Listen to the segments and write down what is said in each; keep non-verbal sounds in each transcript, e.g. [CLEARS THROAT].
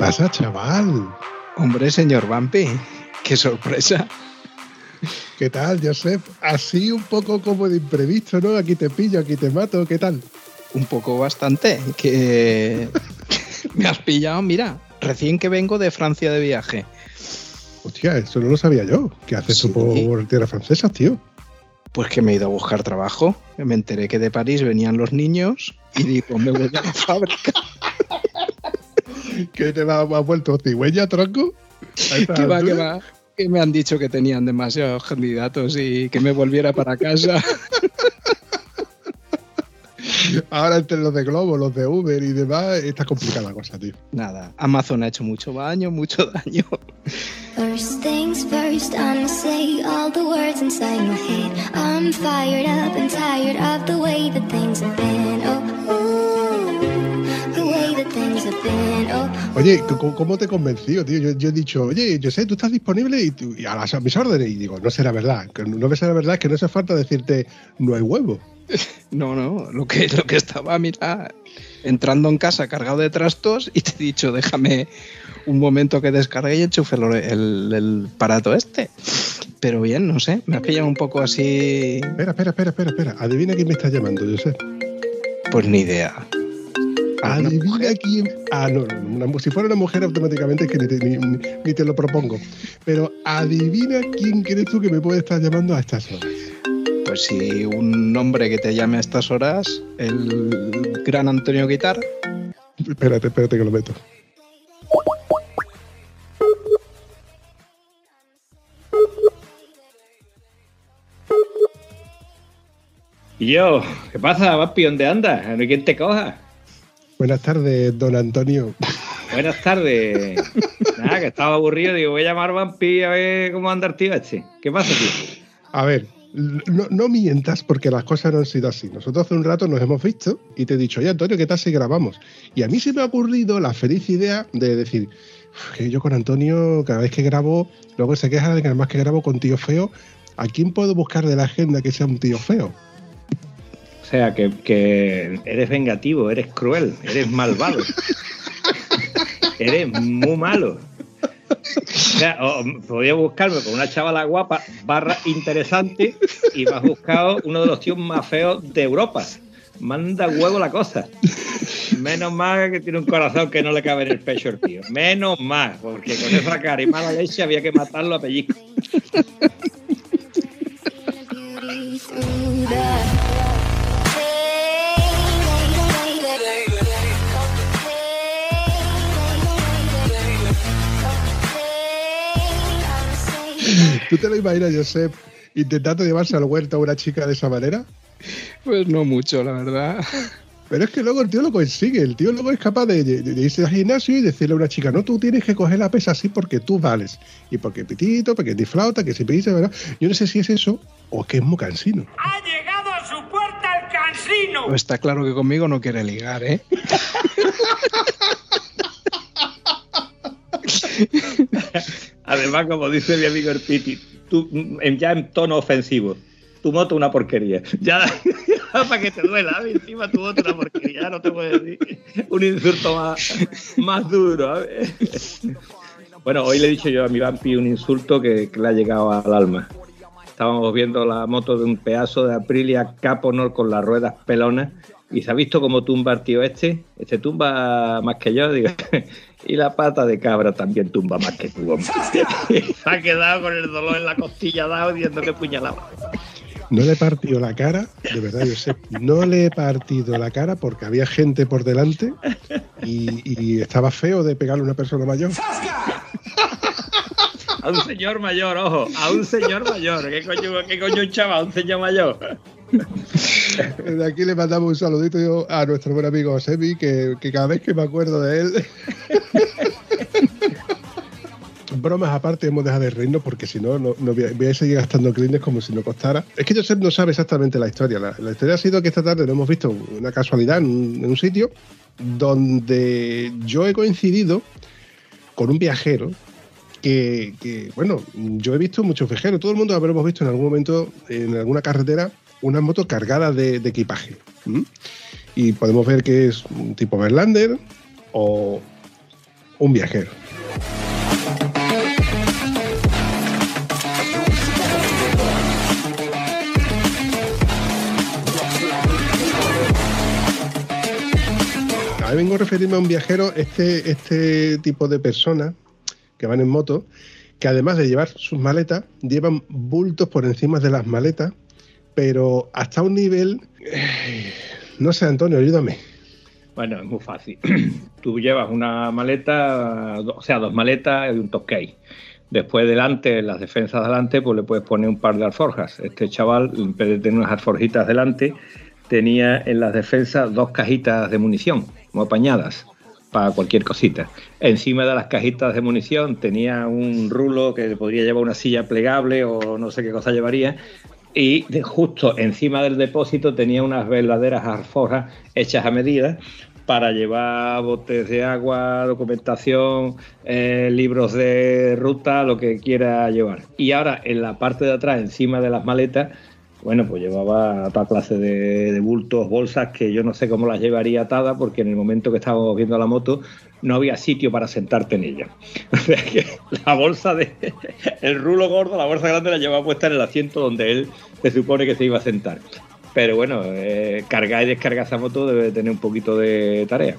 Pasa, chaval? Hombre, señor Vampi, qué sorpresa. ¿Qué tal, Joseph? Así un poco como de imprevisto, ¿no? Aquí te pillo, aquí te mato, ¿qué tal? Un poco bastante, que [LAUGHS] me has pillado, mira, recién que vengo de Francia de viaje. Hostia, eso no lo sabía yo. ¿Qué haces Sí. tú por tierra francesa, tío? Pues que me he ido a buscar trabajo. Me enteré que de París venían los niños y digo, me voy a la fábrica. [LAUGHS] ¿Qué te va- has vuelto cigüeña, tronco? Que va, altura. va. Que me han dicho que tenían demasiados candidatos y que me volviera para casa. [LAUGHS] Ahora entre los de Globo, los de Uber y demás, está complicada la cosa, tío. Nada, Amazon ha hecho mucho daño, mucho daño. First things first, I'ma say all the words inside my head. I'm fired up and tired of the way that things have been. Oh, ooh, Oye, ¿cómo, te he convencido, tío? Yo, yo he dicho, oye, yo sé, tú estás disponible y, tú- y a, las, a mis órdenes. Y digo, no será verdad. Que no me será verdad, es que no hace falta decirte, no hay huevo. [LAUGHS] No, no, lo que, lo que estaba, mira, entrando en casa cargado de trastos y te he dicho, déjame un momento que descargue y enchufe el, el, el aparato este. Pero bien, no sé, me ha pillado un poco así, Espera, espera, espera, espera, espera. Adivina quién me está llamando, yo sé. pues ni idea. ¿Alguna Adivina mujer? quién. Ah, no, una si fuera una mujer, automáticamente es que ni te, ni- ni- ni te lo propongo. Pero adivina quién crees tú que me puede estar llamando a estas horas. Pues si un hombre que te llame a estas horas, el gran Antonio Guitar, Espérate, espérate que lo meto. Y yo, ¿qué pasa, Vapi? ¿Dónde andas? ¿No hay quien te coja? Buenas tardes, don Antonio. Buenas tardes. Nada, que estaba aburrido. Digo, voy a llamar a Vampi a ver cómo anda el tío este. ¿Qué pasa, tío? A ver, no, no mientas porque las cosas no han sido así. Nosotros hace un rato nos hemos visto y te he dicho, oye Antonio, ¿qué tal si grabamos? Y a mí se me ha ocurrido la feliz idea de decir, "Uf, que yo con Antonio, cada vez que grabo, luego se queja de que además que grabo con tío feo, ¿a quién puedo buscar de la agenda que sea un tío feo? O sea, que, eres vengativo, eres cruel, eres malvado. eres muy malo. O sea, podía buscarme con una chavala guapa, barra interesante, y me has buscado uno de los tíos más feos de Europa. Manda huevo la cosa. Menos mal que tiene un corazón que no le cabe en el pecho el tío. Menos mal, porque con esa cara y mala leche había que matarlo a pellizco. ¿Tú te lo imaginas, Josep, intentando llevarse al huerto a una chica de esa manera? pues no mucho, la verdad. Pero es que luego el tío lo consigue, el tío luego es capaz de, de- de irse al gimnasio y decirle a una chica, no, tú tienes que coger la pesa así porque tú vales. Y porque pitito, porque te flauta, que se pisa, ¿verdad? Yo no sé si es eso o que es muy cansino. Ha llegado a su puerta el cansino. Pues está claro que conmigo no quiere ligar, ¿eh? [LAUGHS] Además, como dice mi amigo el Piti, tú, ya en tono ofensivo, tu moto una porquería. [LAUGHS] Ya, para que te duela, ¿eh? encima tu moto una porquería, ya no te puedo decir un insulto más, más duro. ¿eh? Bueno, hoy le he dicho yo a mi vampi un insulto que, que le ha llegado al alma. Estábamos viendo la moto de un pedazo de Aprilia Caponor con las ruedas pelonas y se ha visto cómo tumba el tío este. Este tumba más que yo, digo. Y la pata de cabra también tumba más que tú, hombre. se ha quedado con el dolor en la costilla dado diciendo que puñalaba. No le he partido la cara, de verdad, yo sé, no le he partido la cara porque había gente por delante y, y estaba feo de pegarle a una persona mayor. A un señor mayor, ojo, a un señor mayor. ¿Qué coño, qué coño un chaval? Un señor mayor. De aquí le mandamos un saludito a nuestro buen amigo Sebi, que, que cada vez que me acuerdo de él. Bromas aparte, hemos dejado de reírnos porque si no, no, no voy, a, seguir gastando clines como si no costara. Es que Josep no sabe exactamente la historia. La, historia ha sido que esta tarde lo hemos visto una casualidad en un, sitio donde yo he coincidido con un viajero que, bueno, yo he visto muchos viajeros, todo el mundo habremos visto en algún momento en alguna carretera una moto cargada de, equipaje. Y podemos ver que es un tipo Verlander o un viajero. A vengo a referirme a un viajero, este, este tipo de personas que van en moto, que además de llevar sus maletas, llevan bultos por encima de las maletas, pero hasta un nivel... eh, no sé, Antonio, ayúdame. Bueno, es muy fácil. [CLEARS THROAT] Tú llevas una maleta, o sea, dos maletas y un top case. Después delante, las defensas delante, pues le puedes poner un par de alforjas. Este chaval, en vez de tener unas alforjitas delante, tenía en las defensas dos cajitas de munición, muy apañadas, para cualquier cosita. Encima de las cajitas de munición tenía un rulo que podría llevar una silla plegable o no sé qué cosa llevaría. Y de- justo encima del depósito tenía unas verdaderas alforjas hechas a medida para llevar botes de agua, documentación, eh, libros de ruta, lo que quiera llevar. Y ahora en la parte de atrás, encima de las maletas, bueno, pues llevaba toda clase de, de bultos, bolsas que yo no sé cómo las llevaría atadas porque en el momento que estábamos viendo la moto no había sitio para sentarte en ella. [LAUGHS] O sea que la bolsa de el rulo gordo, la bolsa grande la llevaba puesta en el asiento donde él se supone que se iba a sentar. Pero bueno, eh, cargar y descargar esa moto debe tener un poquito de tarea.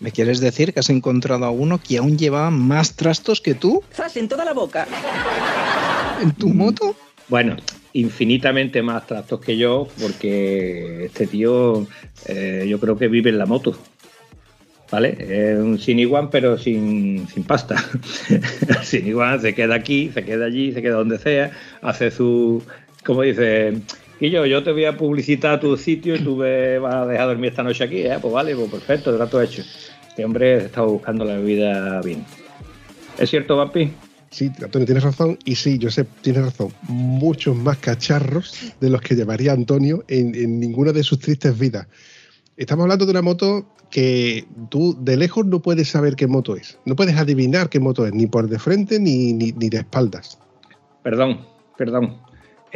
¿Me quieres decir que has encontrado a uno que aún llevaba más trastos que tú ¡Zas en toda la boca! en tu moto? Bueno, infinitamente más trastos que yo, porque este tío eh, yo creo que vive en la moto. ¿Vale? Es un siniguan, pero sin, sin pasta. [LAUGHS] El siniguan se queda aquí, se queda allí, se queda donde sea, hace su. Como dice. Y yo, yo te voy a publicitar tu sitio y tú me vas a dejar dormir esta noche aquí, ¿eh? Pues vale, pues perfecto, trato hecho. Este hombre está buscando la vida bien. ¿Es cierto, Vampi? Sí, Antonio, tienes razón. Y sí, Josep, tienes razón. Muchos más cacharros de los que llevaría Antonio en, ninguna de sus tristes vidas. Estamos hablando de una moto que tú de lejos no puedes saber qué moto es. No puedes adivinar qué moto es, ni por de frente ni, ni de espaldas. Perdón, perdón.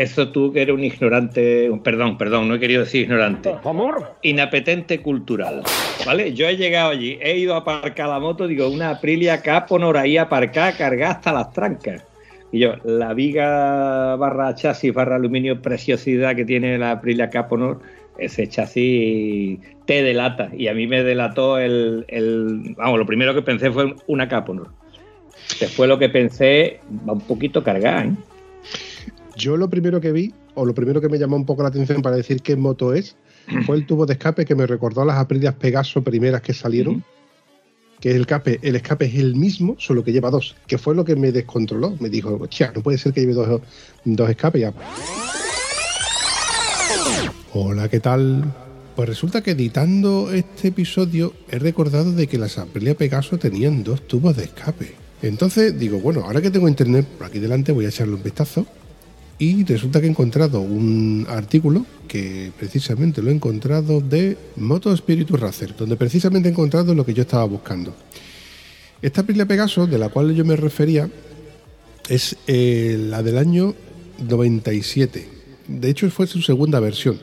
Eso tú que eres un ignorante, perdón, perdón, no he querido decir ignorante. Amor. Inapetente cultural, ¿vale? Yo he llegado allí, he ido a aparcar la moto, digo, una Aprilia Caponor ahí aparcada, cargada hasta las trancas. Y yo, la viga barra chasis barra aluminio preciosidad que tiene la Aprilia Caponor, ese chasis te delata. Y a mí me delató el, el- Vamos, lo primero que pensé fue una Caponor. Después lo que pensé, va un poquito cargada, ¿eh? Yo lo primero que vi, o lo primero que me llamó un poco la atención para decir qué moto es, fue el tubo de escape que me recordó a las Aprilias Pegaso primeras que salieron. Que el escape, el escape es el mismo, solo que lleva dos, que fue lo que me descontroló. Me dijo, hostia, no puede ser que lleve dos, dos escapes ya. Hola, ¿qué tal? Pues resulta que editando este episodio he recordado de que las Aprilia Pegaso tenían dos tubos de escape. Entonces digo, bueno, ahora que tengo internet por aquí delante voy a echarle un vistazo y resulta que he encontrado un artículo que precisamente lo he encontrado de Moto Spiritus Racer, donde precisamente he encontrado lo que yo estaba buscando. Esta Aprilia Pegaso, de la cual yo me refería, es eh, la del año 97. De hecho, fue su segunda versión,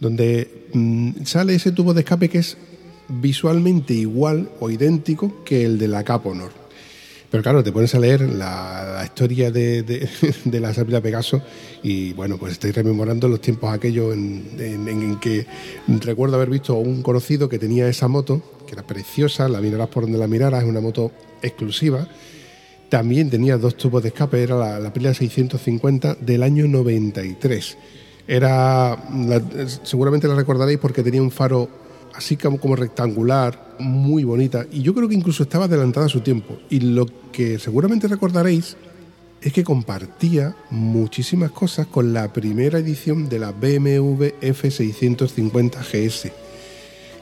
donde mm, sale ese tubo de escape que es visualmente igual o idéntico que el de la Caponor. Pero claro, te pones a leer la, historia de, [LAUGHS] la Aprilia Pegaso y bueno, pues estoy rememorando los tiempos aquellos en, en- en que recuerdo haber visto a un conocido que tenía esa moto, que era preciosa, la miraras por donde la miraras, es una moto exclusiva. También tenía dos tubos de escape, era la, la Aprilia 650 del año 93. Era, la- seguramente la recordaréis porque tenía un faro así como, como rectangular, muy bonita, y yo creo que incluso estaba adelantada a su tiempo. Y lo que seguramente recordaréis es que compartía muchísimas cosas con la primera edición de la BMW F650 GS.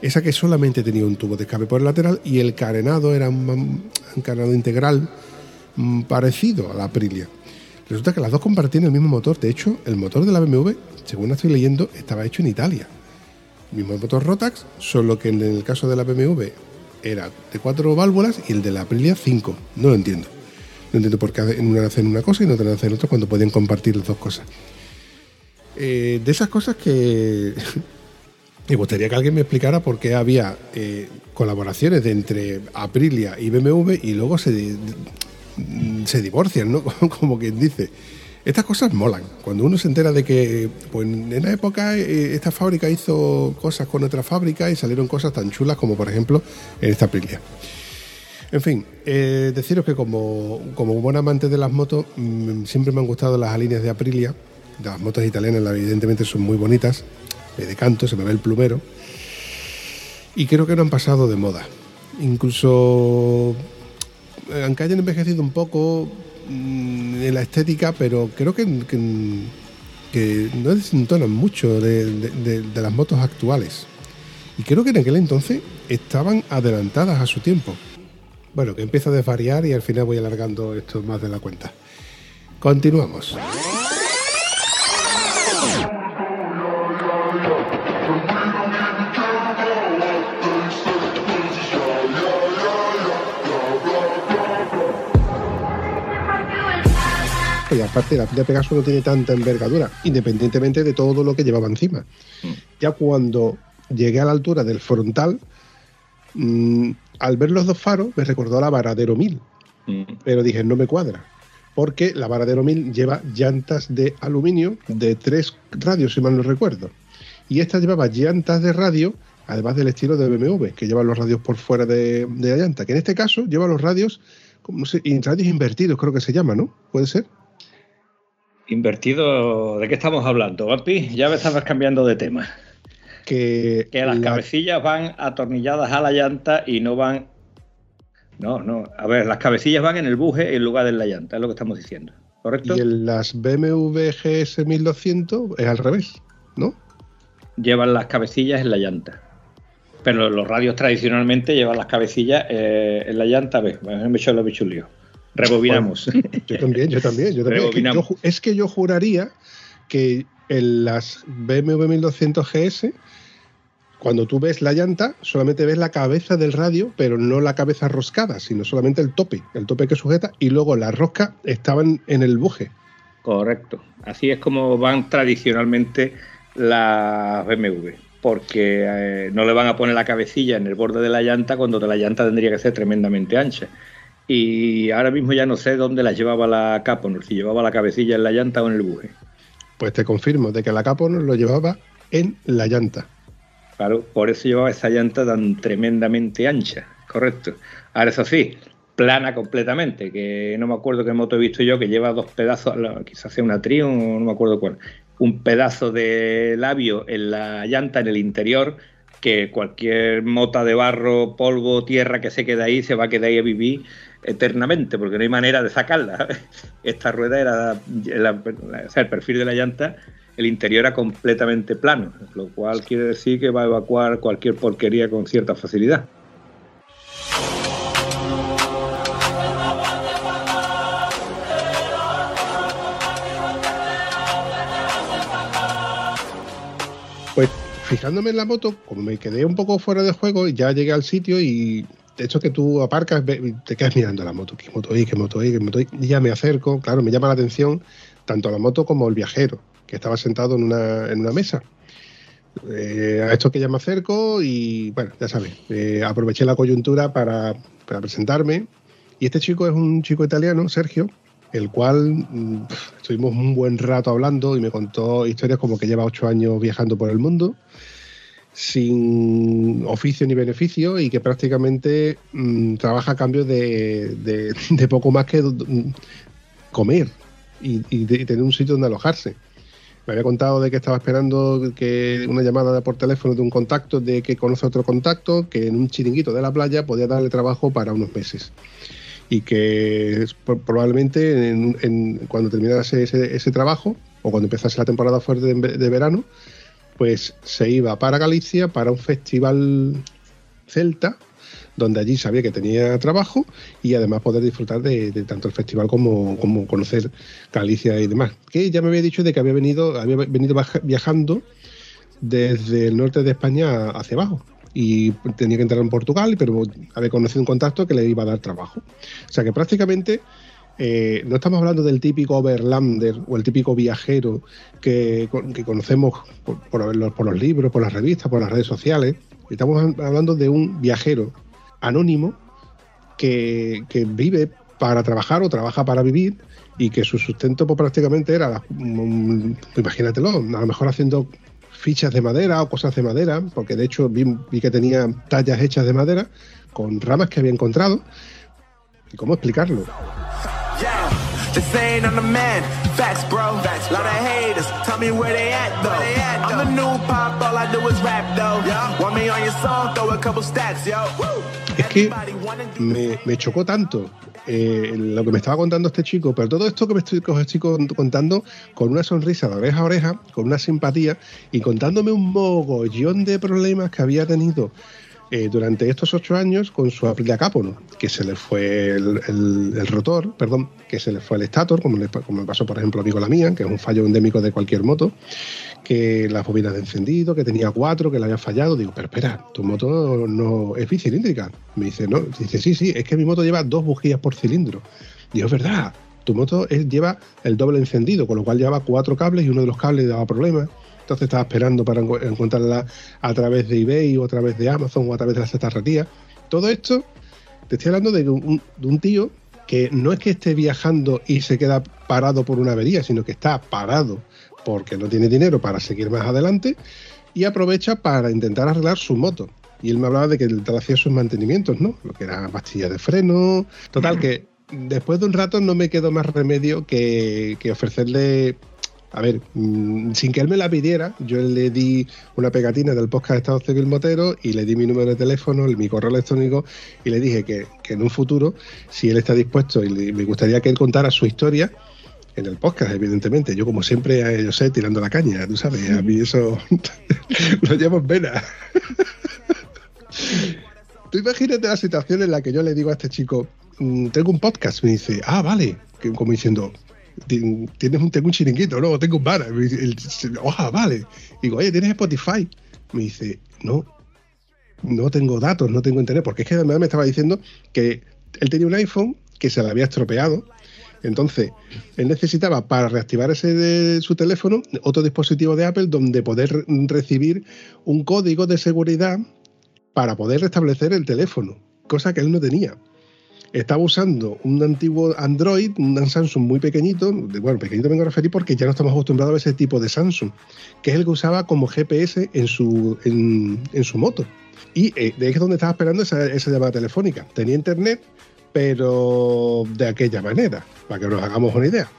Esa que solamente tenía un tubo de escape por el lateral y el carenado era un, un carenado integral mm, parecido a la Aprilia. Resulta que las dos compartían el mismo motor. De hecho, el motor de la BMW, según estoy leyendo, estaba hecho en Italia. El mismo motor Rotax, solo que en el caso de la BMW era de cuatro válvulas y el de la Aprilia cinco. No lo entiendo. No entiendo por qué en una hacen una cosa y en otra hacen otra cuando podían compartir las dos cosas. Eh, de esas cosas que [LAUGHS] me gustaría que alguien me explicara por qué había eh, colaboraciones entre Aprilia y BMW y luego se, se divorcian, ¿no? [LAUGHS] Como quien dice. Estas cosas molan. Cuando uno se entera de que pues, en la época eh, esta fábrica hizo cosas con otra fábrica y salieron cosas tan chulas como por ejemplo en esta Aprilia. En fin, eh, deciros que como, como buen amante de las motos, mmm, siempre me han gustado las líneas de Aprilia. Las motos italianas evidentemente son muy bonitas. Me decanto, se me ve el plumero. Y creo que no han pasado de moda. Incluso, eh, aunque hayan envejecido un poco en la estética, pero creo que, que, no desentonan mucho de, de, de, de las motos actuales. Y creo que en aquel entonces estaban adelantadas a su tiempo. Bueno, que empiezo a desvariar y al final voy alargando esto más de la cuenta. Continuamos. Y aparte, la pila Pegaso no tiene tanta envergadura, independientemente de todo lo que llevaba encima. Ya cuando llegué a la altura del frontal, mmm, al ver los dos faros me recordó a la Varadero 1000, mm. pero dije, no me cuadra, porque la Varadero 1000 lleva llantas de aluminio de tres radios, si mal no recuerdo, y esta llevaba llantas de radio, además del estilo de BMW, que lleva los radios por fuera de, de la llanta, que en este caso lleva los radios, no sé, radios invertidos creo que se llama, ¿no? ¿Puede ser? Invertido, ¿de qué estamos hablando, Vapi? Ya me estabas cambiando de tema. Que, que, las la... cabecillas van atornilladas a la llanta y no van. No, no. A ver, las cabecillas van en el buje en lugar de en la llanta, es lo que estamos diciendo. ¿Correcto? Y en las BMW GS 1200 es al revés, ¿no? Llevan las cabecillas en la llanta. Pero los radios tradicionalmente llevan las cabecillas eh, en la llanta. A ver, me he hecho lo bichulío. Rebobinamos. Bueno, yo también, yo también. Yo también. Es, que yo, es que yo juraría que en las BMW 1200 GS cuando tú ves la llanta, solamente ves la cabeza del radio, pero no la cabeza roscada, sino solamente el tope, el tope que sujeta, y luego las roscas estaban en el buje. Correcto. Así es como van tradicionalmente las BMW, porque eh, no le van a poner la cabecilla en el borde de la llanta cuando la llanta tendría que ser tremendamente ancha. Y ahora mismo ya no sé dónde la llevaba la Caponor, si llevaba la cabecilla en la llanta o en el buje. Pues te confirmo de que la Caponor lo llevaba en la llanta. Claro, por eso llevaba esa llanta tan tremendamente ancha, correcto. Ahora eso sí, plana completamente, que no me acuerdo qué moto he visto yo, que lleva dos pedazos, quizás sea una Triumph, no me acuerdo cuál, un pedazo de labio en la llanta, en el interior, que cualquier mota de barro, polvo, tierra que se quede ahí, se va a quedar ahí a vivir eternamente, porque no hay manera de sacarla. [LAUGHS] Esta rueda era, o sea, el perfil de la llanta el interior era completamente plano, lo cual quiere decir que va a evacuar cualquier porquería con cierta facilidad. Pues fijándome en la moto, como me quedé un poco fuera de juego, ya llegué al sitio y de hecho que tú aparcas, te quedas mirando la moto, qué moto hay, qué moto hay, qué moto hay, y ya me acerco, claro, me llama la atención tanto la moto como el viajero que estaba sentado en una, en una mesa. Eh, a esto que ya me acerco y bueno, ya sabes, eh, aproveché la coyuntura para, para, presentarme. Y este chico es un chico italiano, Sergio, el cual mmm, estuvimos un buen rato hablando y me contó historias como que lleva ocho años viajando por el mundo sin oficio ni beneficio y que prácticamente mmm, trabaja a cambio de, poco más que comer y, tener un sitio donde alojarse Me había contado de que estaba esperando que una llamada por teléfono de un contacto, de que conoce otro contacto, que en un chiringuito de la playa podía darle trabajo para unos meses. Y que probablemente en- cuando terminase ese, ese trabajo, o cuando empezase la temporada fuerte de verano, pues se iba para Galicia para un festival celta donde allí sabía que tenía trabajo y además poder disfrutar de, tanto el festival como, como conocer Galicia y demás. Que ya me había dicho de que había venido, había venido viajando desde el norte de España hacia abajo y tenía que entrar en Portugal, pero había conocido un contacto que le iba a dar trabajo. O sea que prácticamente eh, no estamos hablando del típico overlander o el típico viajero que, que conocemos por, los- libros, por las revistas, por las redes sociales. Estamos hablando de un viajero anónimo que, vive para trabajar o trabaja para vivir y que su sustento pues, prácticamente era, imagínatelo, a lo mejor haciendo fichas de madera o cosas de madera, porque de hecho vi, vi que tenía tallas hechas de madera con ramas que había encontrado. ¿Y cómo explicarlo? Yeah, this ain't on the man. Facts, bro. Facts, lot of haters. Tell me where they at, though. I'm the new pop, all I do is rap, though. Want me on your song, throw a couple stacks, yo. Es que me, me chocó tanto eh, lo que me estaba contando este chico, pero todo esto que me estoy, que os estoy con- contando con una sonrisa de oreja a oreja, con una simpatía y contándome un mogollón de problemas que había tenido eh, durante estos ocho años con su Aprilia que se le fue el, rotor, perdón, que se le fue el estator, como, le, pasó por ejemplo a la mía, que es un fallo endémico de cualquier moto, que las bobinas de encendido, que tenía cuatro, que le había fallado. Digo, pero espera, tu moto no es bicilíndrica. Me dice, no, dice, sí, sí, es que mi moto lleva dos bujías por cilindro. Digo, es verdad, tu moto es- lleva el doble encendido, con lo cual llevaba cuatro cables y uno de los cables le daba problemas. Entonces estaba esperando para encontrarla a través de eBay o a través de Amazon o a través de la cetarrería. Todo esto, te estoy hablando de un, tío que no es que esté viajando y se queda parado por una avería, sino que está parado porque no tiene dinero para seguir más adelante y aprovecha para intentar arreglar su moto. Y él me hablaba de que él hacía sus mantenimientos, ¿no? Lo que era pastilla de freno. Total, que después de un rato no me quedó más remedio que ofrecerle. A ver, mm, sin que él me la pidiera, yo le di una pegatina del podcast de Estado Civil Motero y le di mi número de teléfono, mi correo electrónico y le dije que, en un futuro, si él está dispuesto y me gustaría que él contara su historia, en el podcast, evidentemente. Yo, como siempre, yo sé, tirando la caña, tú sabes, a mí eso [LAUGHS] lo llevo en vena. [LAUGHS] tú imagínate la situación en la que yo le digo a este chico, "Mm, tengo un podcast, me dice, ah, vale, como diciendo, "Ti- tienes un, tengo un chiringuito, no, tengo un bar, ah, vale. Digo, oye, ¿tienes Spotify? Me dice, no, no tengo datos, no tengo internet, porque es que además me estaba diciendo que él tenía un iPhone que se le había estropeado. Entonces, él necesitaba para reactivar ese de su teléfono otro dispositivo de Apple donde poder re- recibir un código de seguridad para poder restablecer el teléfono, cosa que él no tenía. Estaba usando un antiguo Android, un Samsung muy pequeñito, bueno, pequeñito vengo a referir porque ya no estamos acostumbrados a ese tipo de Samsung, que es el que usaba como GPS en su, en, en su moto. Y eh, de ahí es donde estaba esperando esa, esa llamada telefónica. Tenía internet, pero de aquella manera, para que nos hagamos una idea.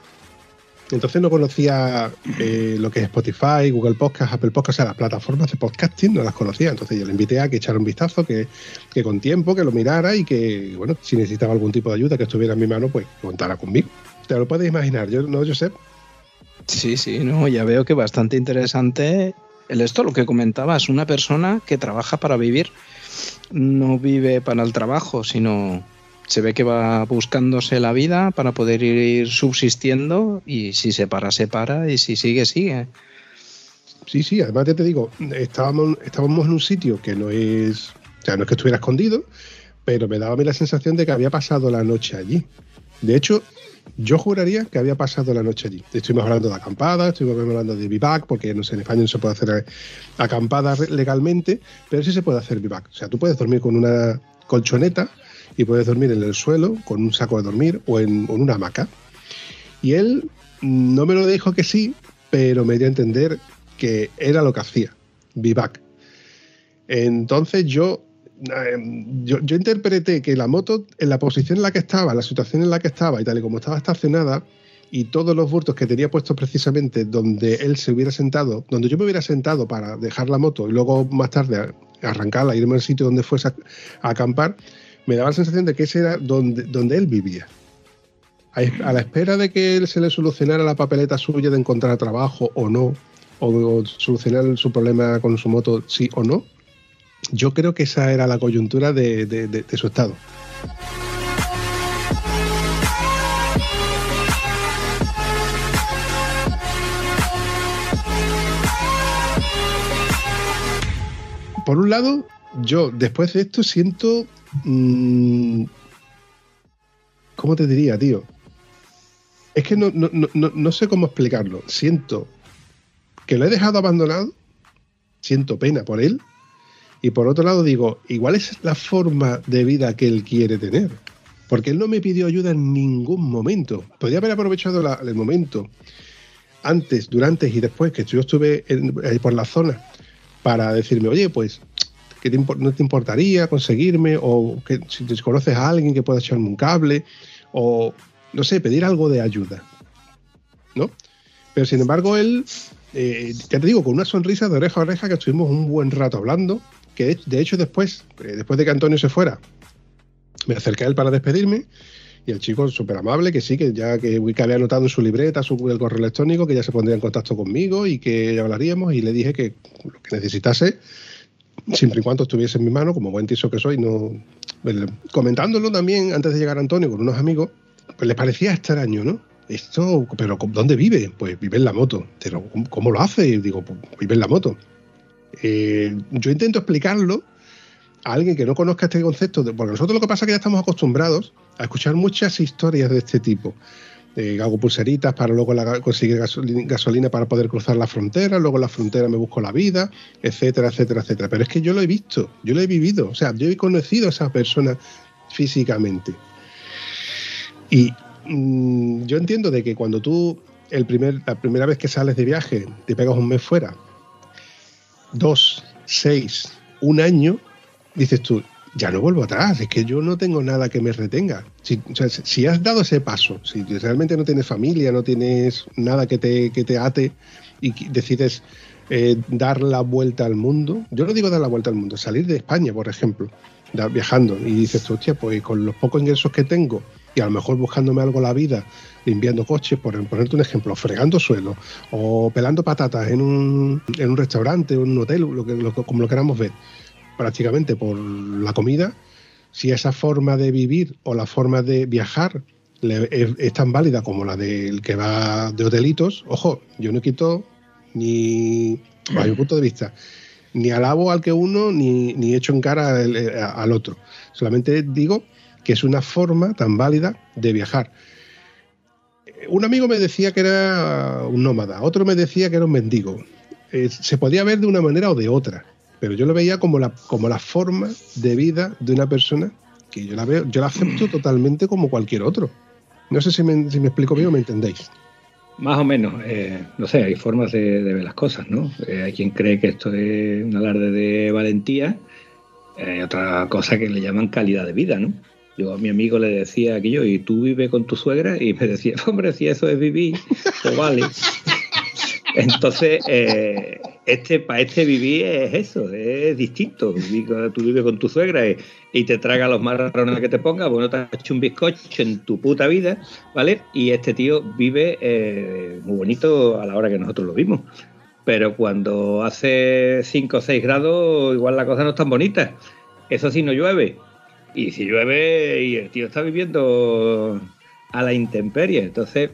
Entonces no conocía eh, lo que es Spotify, Google Podcast, Apple Podcast, o sea, las plataformas de podcasting no las conocía. Entonces yo le invité a que echara un vistazo, que, que con tiempo, que lo mirara y que, bueno, si necesitaba algún tipo de ayuda que estuviera en mi mano, pues contara conmigo. Te lo puedes imaginar, yo no, Josep. Sí, sí, no, ya veo que bastante interesante el esto, lo que comentabas, una persona que trabaja para vivir, no vive para el trabajo, sino se ve que va buscándose la vida para poder ir subsistiendo y si se para, se para y si sigue, sigue. Sí, sí, además ya te digo, estábamos, estábamos en un sitio que no es, o sea, no es que estuviera escondido, pero me daba a mí la sensación de que había pasado la noche allí. De hecho, yo juraría que había pasado la noche allí. Estuvimos hablando de acampada, estuvimos hablando de bivac, porque no sé, en España no se puede hacer acampada legalmente, pero sí se puede hacer bivac. O sea, tú puedes dormir con una colchoneta y puedes dormir en el suelo con un saco de dormir o en, una hamaca. Y él no me lo dijo que sí, pero me dio a entender que era lo que hacía, vivac. Entonces yo, eh, yo, yo interpreté que la moto, en la posición en la que estaba, la situación en la que estaba y tal y como estaba estacionada, y todos los burtos que tenía puestos precisamente donde él se hubiera sentado, donde yo me hubiera sentado para dejar la moto y luego más tarde arrancarla, irme al sitio donde fuese a acampar, me daba la sensación de que ese era donde, donde él vivía. A, la espera de que él se le solucionara la papeleta suya de encontrar trabajo o no, o solucionar su problema con su moto sí o no, yo creo que esa era la coyuntura de- de su estado. Por un lado, yo después de esto siento... mm, ¿Cómo te diría, tío? Es que no, no, no, no- sé cómo explicarlo. Siento que lo he dejado abandonado, siento pena por él, y por otro lado digo, igual es la forma de vida que él quiere tener. Porque él no me pidió ayuda en ningún momento. Podría haber aprovechado el momento antes, durante y después que yo estuve en- eh, por la zona para decirme, oye, pues, ¿qué te impo- no te importaría conseguirme? O que si te a alguien que pueda echarme un cable, o no sé, pedir algo de ayuda. ¿No? Pero sin embargo, él, eh, ya te digo, con una sonrisa de oreja a oreja que estuvimos un buen rato hablando, que de, hecho después, eh, después de que Antonio se fuera, me acerqué a él para despedirme y el chico súper amable, que sí, que ya que, que había anotado en su libreta, su el correo electrónico, que ya se pondría en contacto conmigo y que hablaríamos y le dije que lo que necesitase, siempre y cuando estuviese en mi mano, como buen tiso que soy, no comentándolo también antes de llegar Antonio con unos amigos, pues les parecía extraño, ¿no? Esto, pero ¿dónde vive? Pues vive en la moto. Pero ¿cómo, lo hace? Digo, pues vive en la moto. Eh, yo intento explicarlo a alguien que no conozca este concepto, de- nosotros lo que pasa es que ya estamos acostumbrados a escuchar muchas historias de este tipo. Eh, hago pulseritas para luego conseguir gasolina, para poder cruzar la frontera, luego en la frontera me busco la vida, etcétera, etcétera, etcétera. Pero es que yo lo he visto, yo lo he vivido, o sea, yo he conocido a esa persona físicamente. Y mm, yo entiendo de que cuando tú el primer, la primera vez que sales de viaje te pegas un mes fuera, dos, seis, un año, dices tú, ya no vuelvo atrás, es que yo no tengo nada que me retenga. Si, has dado ese paso, si realmente no tienes familia, no tienes nada que te, que te ate y decides eh, dar la vuelta al mundo, yo no digo dar la vuelta al mundo, salir de España, por ejemplo, viajando y dices hostia, pues con los pocos ingresos que tengo y a lo mejor buscándome algo la vida, limpiando coches, por ponerte un ejemplo, fregando suelo o pelando patatas en un, en un restaurante en un hotel, lo que, lo como lo queramos ver, prácticamente por la comida, si esa forma de vivir o la forma de viajar es, tan válida como la del que va de hotelitos, ojo, yo no quito ni, bajo mi punto de vista, ni alabo al que uno ni, ni echo en cara al, al otro. Solamente digo que es una forma tan válida de viajar. Un amigo me decía que era un nómada, otro me decía que era un mendigo. Eh, se podía ver de una manera o de otra, pero yo lo veía como la, como la forma de vida de una persona que yo la veo, yo la acepto [CLEARS THROAT] totalmente como cualquier otro. No sé si me, si me explico bien o me entendéis. Más o menos, eh, no sé, hay formas de, de ver las cosas, ¿no? Eh, hay quien cree que esto es un alarde de valentía, eh, hay otra cosa que le llaman calidad de vida, ¿no? Yo a mi amigo le decía aquello, ¿y tú vives con tu suegra? Y me decía, hombre, si eso es vivir, pues vale. [LAUGHS] Entonces, eh, este, para este vivir es eso, es distinto. Tú vives con tu suegra y, te traga los marrones que te ponga, pues no te has hecho un bizcocho en tu puta vida, ¿vale? Y este tío vive eh, muy bonito a la hora que nosotros lo vimos. Pero cuando hace 5 o 6 grados, igual la cosa no es tan bonita. Eso sí, no llueve. Y si llueve y el tío está viviendo a la intemperie. Entonces,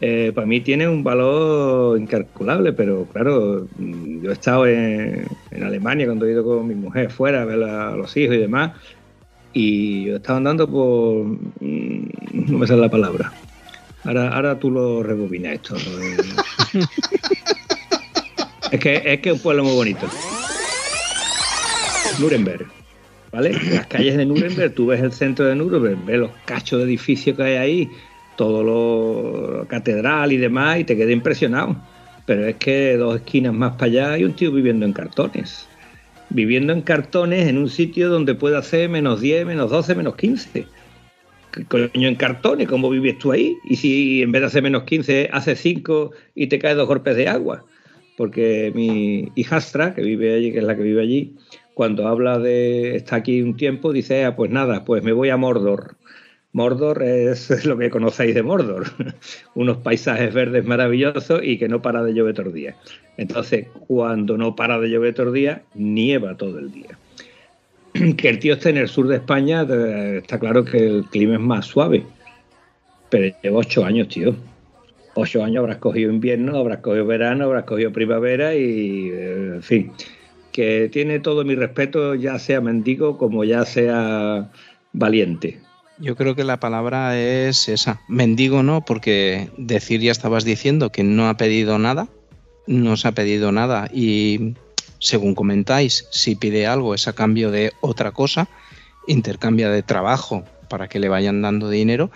eh, para mí tiene un valor incalculable, pero claro, mm, yo he estado en, en Alemania cuando he ido con mi mujer fuera a ver a los hijos y demás, y yo estaba andando por... mm, no me sale la palabra. Ahora, ahora tú lo rebobinas esto. ¿no? [LAUGHS] es, que, es que es un pueblo muy bonito. Nuremberg. ¿Vale? Las calles de Nuremberg, tú ves el centro de Nuremberg, ves los cachos de edificios que hay ahí, todo lo catedral y demás, y te quedas impresionado. Pero es que dos esquinas más para allá hay un tío viviendo en cartones. Viviendo en cartones en un sitio donde puede hacer menos 10, menos 12, menos 15. ¿qué coño en cartón? ¿Y cómo vives tú ahí? Y si en vez de hacer menos 15 hace 5 y te cae dos golpes de agua. Porque mi hijastra, que vive allí, que es la que vive allí, cuando habla de está aquí un tiempo, dice, ah, pues nada, pues me voy a Mordor. Mordor es [LAUGHS] lo que conocéis de Mordor, [LAUGHS] unos paisajes verdes maravillosos y que no para de llover todos los días. Entonces, cuando no para de llover todos los días, nieva todo el día. [CLEARS THROAT] Que el tío esté en el sur de España, está claro que el clima es más suave, pero lleva ocho años, tío. Ocho años habrás cogido invierno, habrás cogido verano, habrás cogido primavera y, eh, en fin, que tiene todo mi respeto, ya sea mendigo como ya sea valiente. Yo creo que la palabra es esa. Mendigo no, porque decir ya estabas diciendo que no ha pedido nada, no se ha pedido nada y según comentáis, si pide algo es a cambio de otra cosa, intercambia de trabajo para que le vayan dando dinero,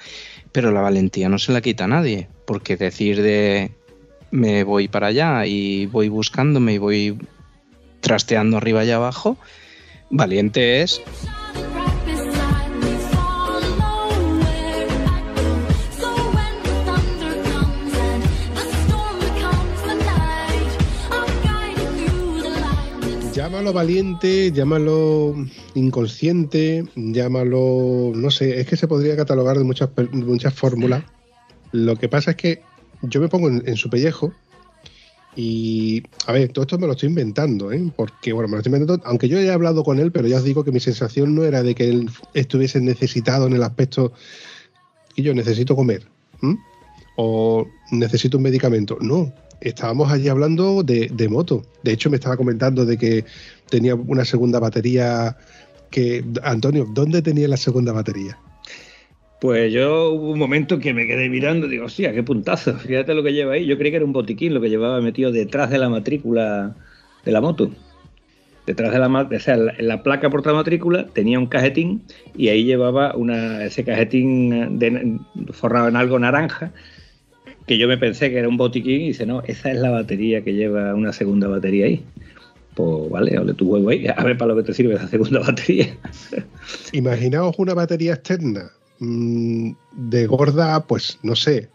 pero la valentía no se la quita a nadie, porque decir de me voy para allá y voy buscándome y voy trasteando arriba y abajo, valiente es Llámalo valiente, llámalo inconsciente, llámalo, no sé, es que se podría catalogar de muchas, muchas fórmulas. Lo que pasa es que yo me pongo en, en su pellejo y, a ver, todo esto me lo estoy inventando, ¿eh? Porque, bueno, me lo estoy inventando, aunque yo he hablado con él, pero ya os digo que mi sensación no era de que él estuviese necesitado en el aspecto que yo necesito comer, ¿m? o necesito un medicamento. No, estábamos allí hablando de, de moto. De hecho, me estaba comentando de que tenía una segunda batería. Que, Antonio, ¿dónde tenía la segunda batería? Pues yo hubo un momento que me quedé mirando, digo, hostia, qué puntazo, fíjate lo que lleva ahí. Yo creí que era un botiquín lo que llevaba metido detrás de la matrícula de la moto. Detrás de la, o sea, en la, la placa porta matrícula tenía un cajetín y ahí llevaba una, ese cajetín de- forrado en algo naranja que yo me pensé que era un botiquín y dice, no, esa es la batería que lleva una segunda batería ahí. Pues vale, ole tu huevo ahí, a ver para lo que te sirve esa segunda [LAUGHS] batería. Imaginaos una batería externa mm, de gorda, pues no sé,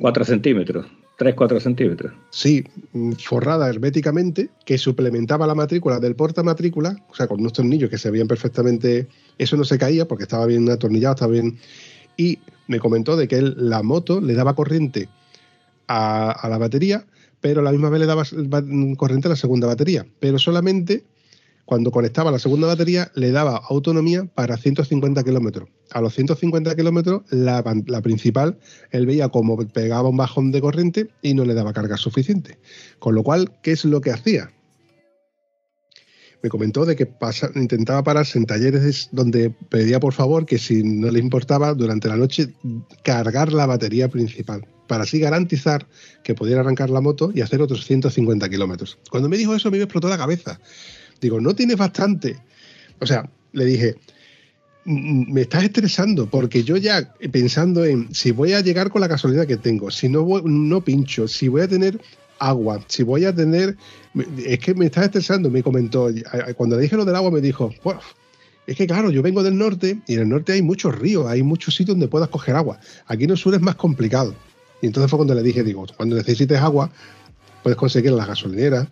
4 centímetros, 3, 4 centímetros. sí, mm, forrada herméticamente, que suplementaba la matrícula del portamatrícula, o sea, con unos tornillos que se veían perfectamente, eso no se caía porque estaba bien atornillado, estaba bien. Y me comentó de que él, la moto le daba corriente a, la batería, pero a la misma vez le daba ba- corriente a la segunda batería, pero solamente cuando conectaba la segunda batería le daba autonomía para 150 kilómetros. A los 150 kilómetros, la, la principal, él veía como pegaba un bajón de corriente y no le daba carga suficiente. Con lo cual, ¿qué es lo que hacía? Me comentó de que intentaba pararse en talleres donde pedía por favor que si no le importaba durante la noche cargar la batería principal para así garantizar que pudiera arrancar la moto y hacer otros 150 kilómetros. Cuando me dijo eso a mí me explotó la cabeza. Digo, no tienes bastante. O sea, le dije, "Mm, me estás estresando porque yo ya pensando en si voy a llegar con la gasolina que tengo, si no pincho, si voy a tener agua, si voy a tener... Es que me estás estresando, me comentó. Cuando le dije lo del agua me dijo, "Buah, es que claro, yo vengo del norte y en el norte hay muchos ríos, hay muchos sitios donde puedas coger agua. Aquí en el sur es más complicado. Y entonces fue cuando le dije, digo, cuando necesites agua, puedes conseguir en las gasolineras,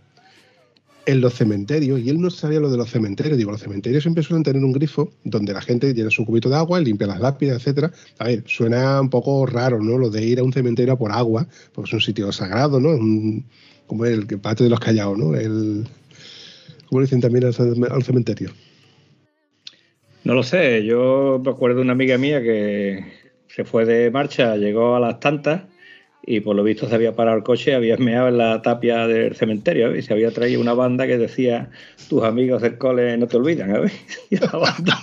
en los cementerios, y él no sabía lo de los cementerios. Digo, los cementerios siempre suelen tener un grifo donde la gente llena su cubito de agua, limpia las lápidas, etcétera. A ver, suena un poco raro, ¿no? Lo de ir a un cementerio por agua, porque es un sitio sagrado, ¿no? Un- como el patio de los callados, ¿no? El, ¿Cómo le dicen también al cementerio? No lo sé, yo me acuerdo de una amiga mía que se fue de marcha, llegó a las tantas y por lo visto se había parado el coche, había meado en la tapia del cementerio y se había traído una banda que decía tus amigos del cole no te olvidan. [LAUGHS] Y la banda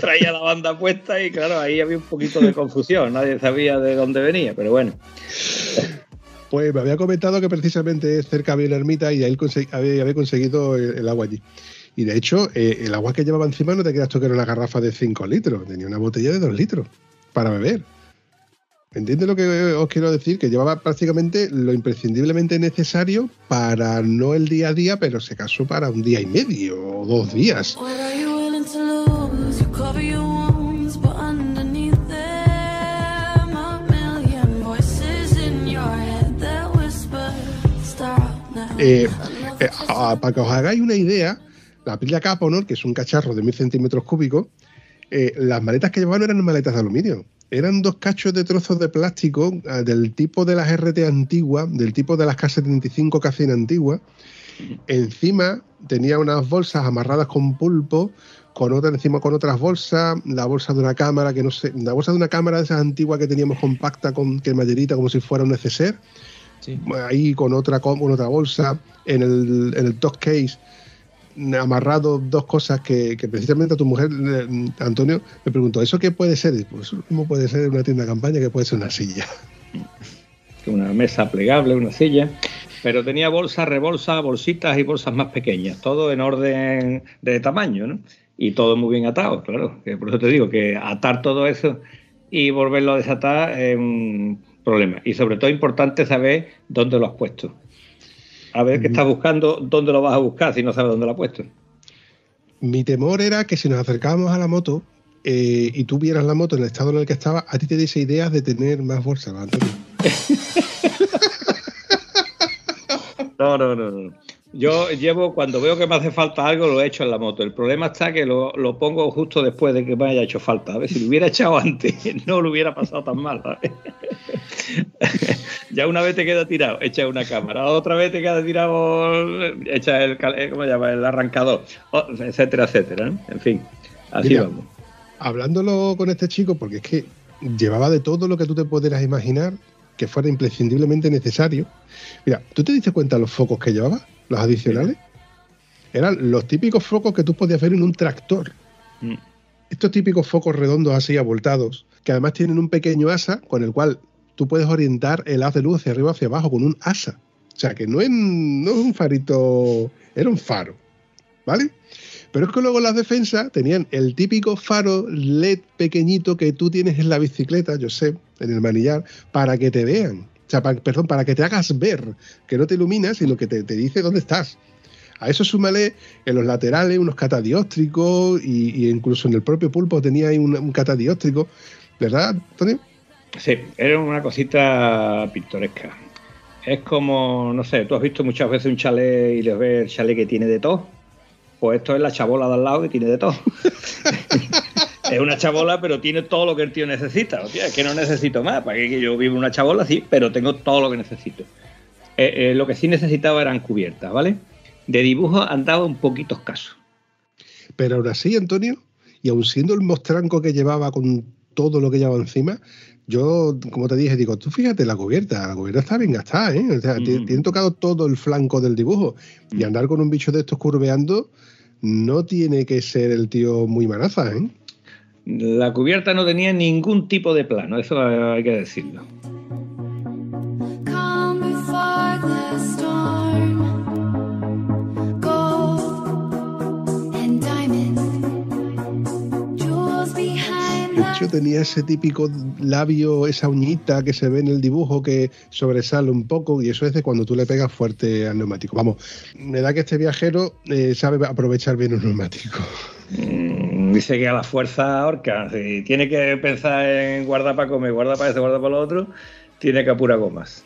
traía la banda puesta y claro, ahí había un poquito de confusión, nadie sabía de dónde venía, pero bueno. Pues me había comentado que precisamente cerca había una ermita y ahí había, conseguido el agua allí. Y de hecho, eh, el agua que llevaba encima no te creas tú que era una garrafa de 5 litros, tenía una botella de 2 litros para beber. ¿Entiendes lo que os quiero decir? Que llevaba prácticamente lo imprescindiblemente necesario para no el día a día, pero se casó para un día y medio o dos días. Eh, eh, para que os hagáis una idea, la Aprilia Caponor, que es un cacharro de mil centímetros cúbicos, eh, las maletas que llevaban eran maletas de aluminio. Eran dos cachos de trozos de plástico ah, del tipo de las RT antiguas, del tipo de las K75 K100 antiguas. Encima tenía unas bolsas amarradas con pulpo, con otra encima con otras bolsas, la bolsa de una cámara que no sé, la bolsa de una cámara de esas antiguas que teníamos compacta con cremallerita como si fuera un neceser Sí. ahí con otra con otra bolsa en el, en el top case amarrado dos cosas que, precisamente a tu mujer Antonio me preguntó eso qué puede ser pues mismo puede ser una tienda de campaña que puede ser una silla [LAUGHS] Una mesa plegable, una silla. Pero tenía bolsas, rebolsas, bolsitas y bolsas más pequeñas. Todo en orden de tamaño, ¿no? Y todo muy bien atado, claro. Que por eso te digo que atar todo eso y volverlo a desatar es un problema. Y sobre todo importante saber dónde lo has puesto. A ver qué estás buscando, dónde lo vas a buscar si no sabes dónde lo has puesto. mi temor era que si nos acercábamos a la moto eh, y tú vieras la moto en el estado en el que estaba a ti te diese ideas de tener más bolsas Antonio [LAUGHS] No, no, no, no. Yo llevo, cuando veo que me hace falta algo, lo he hecho en la moto. El problema está que lo, lo pongo justo después de que me haya hecho falta. A ver, si lo hubiera echado antes, [LAUGHS] no lo hubiera pasado tan mal. ¿sabes? [LAUGHS] ya una vez te queda tirado, echa una cámara. Otra vez te queda tirado, echa el, eh, ¿cómo se llama? el arrancador, etcétera, etcétera. ¿no? En fin, así Mira, vamos. hablándolo con este chico, porque es que llevaba de todo lo que tú te pudieras imaginar que fuera imprescindiblemente necesario. Mira, ¿tú te diste cuenta de los focos que llevaba? Los adicionales. Eran los típicos focos que tú podías ver en un tractor. Mm. Estos típicos focos redondos así abultados, que además tienen un pequeño asa con el cual tú puedes orientar el haz de luz hacia arriba o hacia abajo con un asa. O sea, que no es, no es un farito, era un faro. ¿Vale? Pero es que luego las defensas tenían el típico faro LED pequeñito que tú tienes en la bicicleta, yo sé, en el manillar, para que te vean. O sea, perdón, para que te hagas ver, que no te ilumina, sino que te, te dice dónde estás. A eso súmale en los laterales unos catadióstricos y, y incluso en el propio pulpo tenía ahí un, un catadióstrico. ¿Verdad, Antonio? Sí, era una cosita pintoresca. Es como, no sé, tú has visto muchas veces un chalet y les ves el chalet que tiene de todo. Pues esto es la chabola de al lado que tiene de todo. [LAUGHS] es una chabola, pero tiene todo lo que el tío necesita. Hostia, es que no necesito más. ¿Para qué que yo vivo una chabola? Sí, pero tengo todo lo que necesito. Eh, eh, lo que sí necesitaba eran cubiertas, ¿vale? De dibujo andaba un poquito escaso. Pero aún así, Antonio, y aun siendo el mostranco que llevaba con todo lo que llevaba encima, yo, como te dije, digo, tú fíjate la cubierta, la cubierta está bien gastada, ¿eh? O sea, Mm. tocado todo el flanco del dibujo. Y Mm. andar con un bicho de estos curveando no tiene que ser el tío muy manaza, ¿eh? La cubierta no tenía ningún tipo de plano, eso hay que decirlo. Hecho, tenía ese típico labio, esa uñita que se ve en el dibujo que sobresale un poco, y eso es de cuando tú le pegas fuerte al neumático. Vamos, me da que este viajero eh, sabe aprovechar bien un neumático. Mm, Dice que a la fuerza ahorca. Si tiene que pensar en guardar para comer, guardar para eso, guardar para lo otro, tiene que apurar gomas.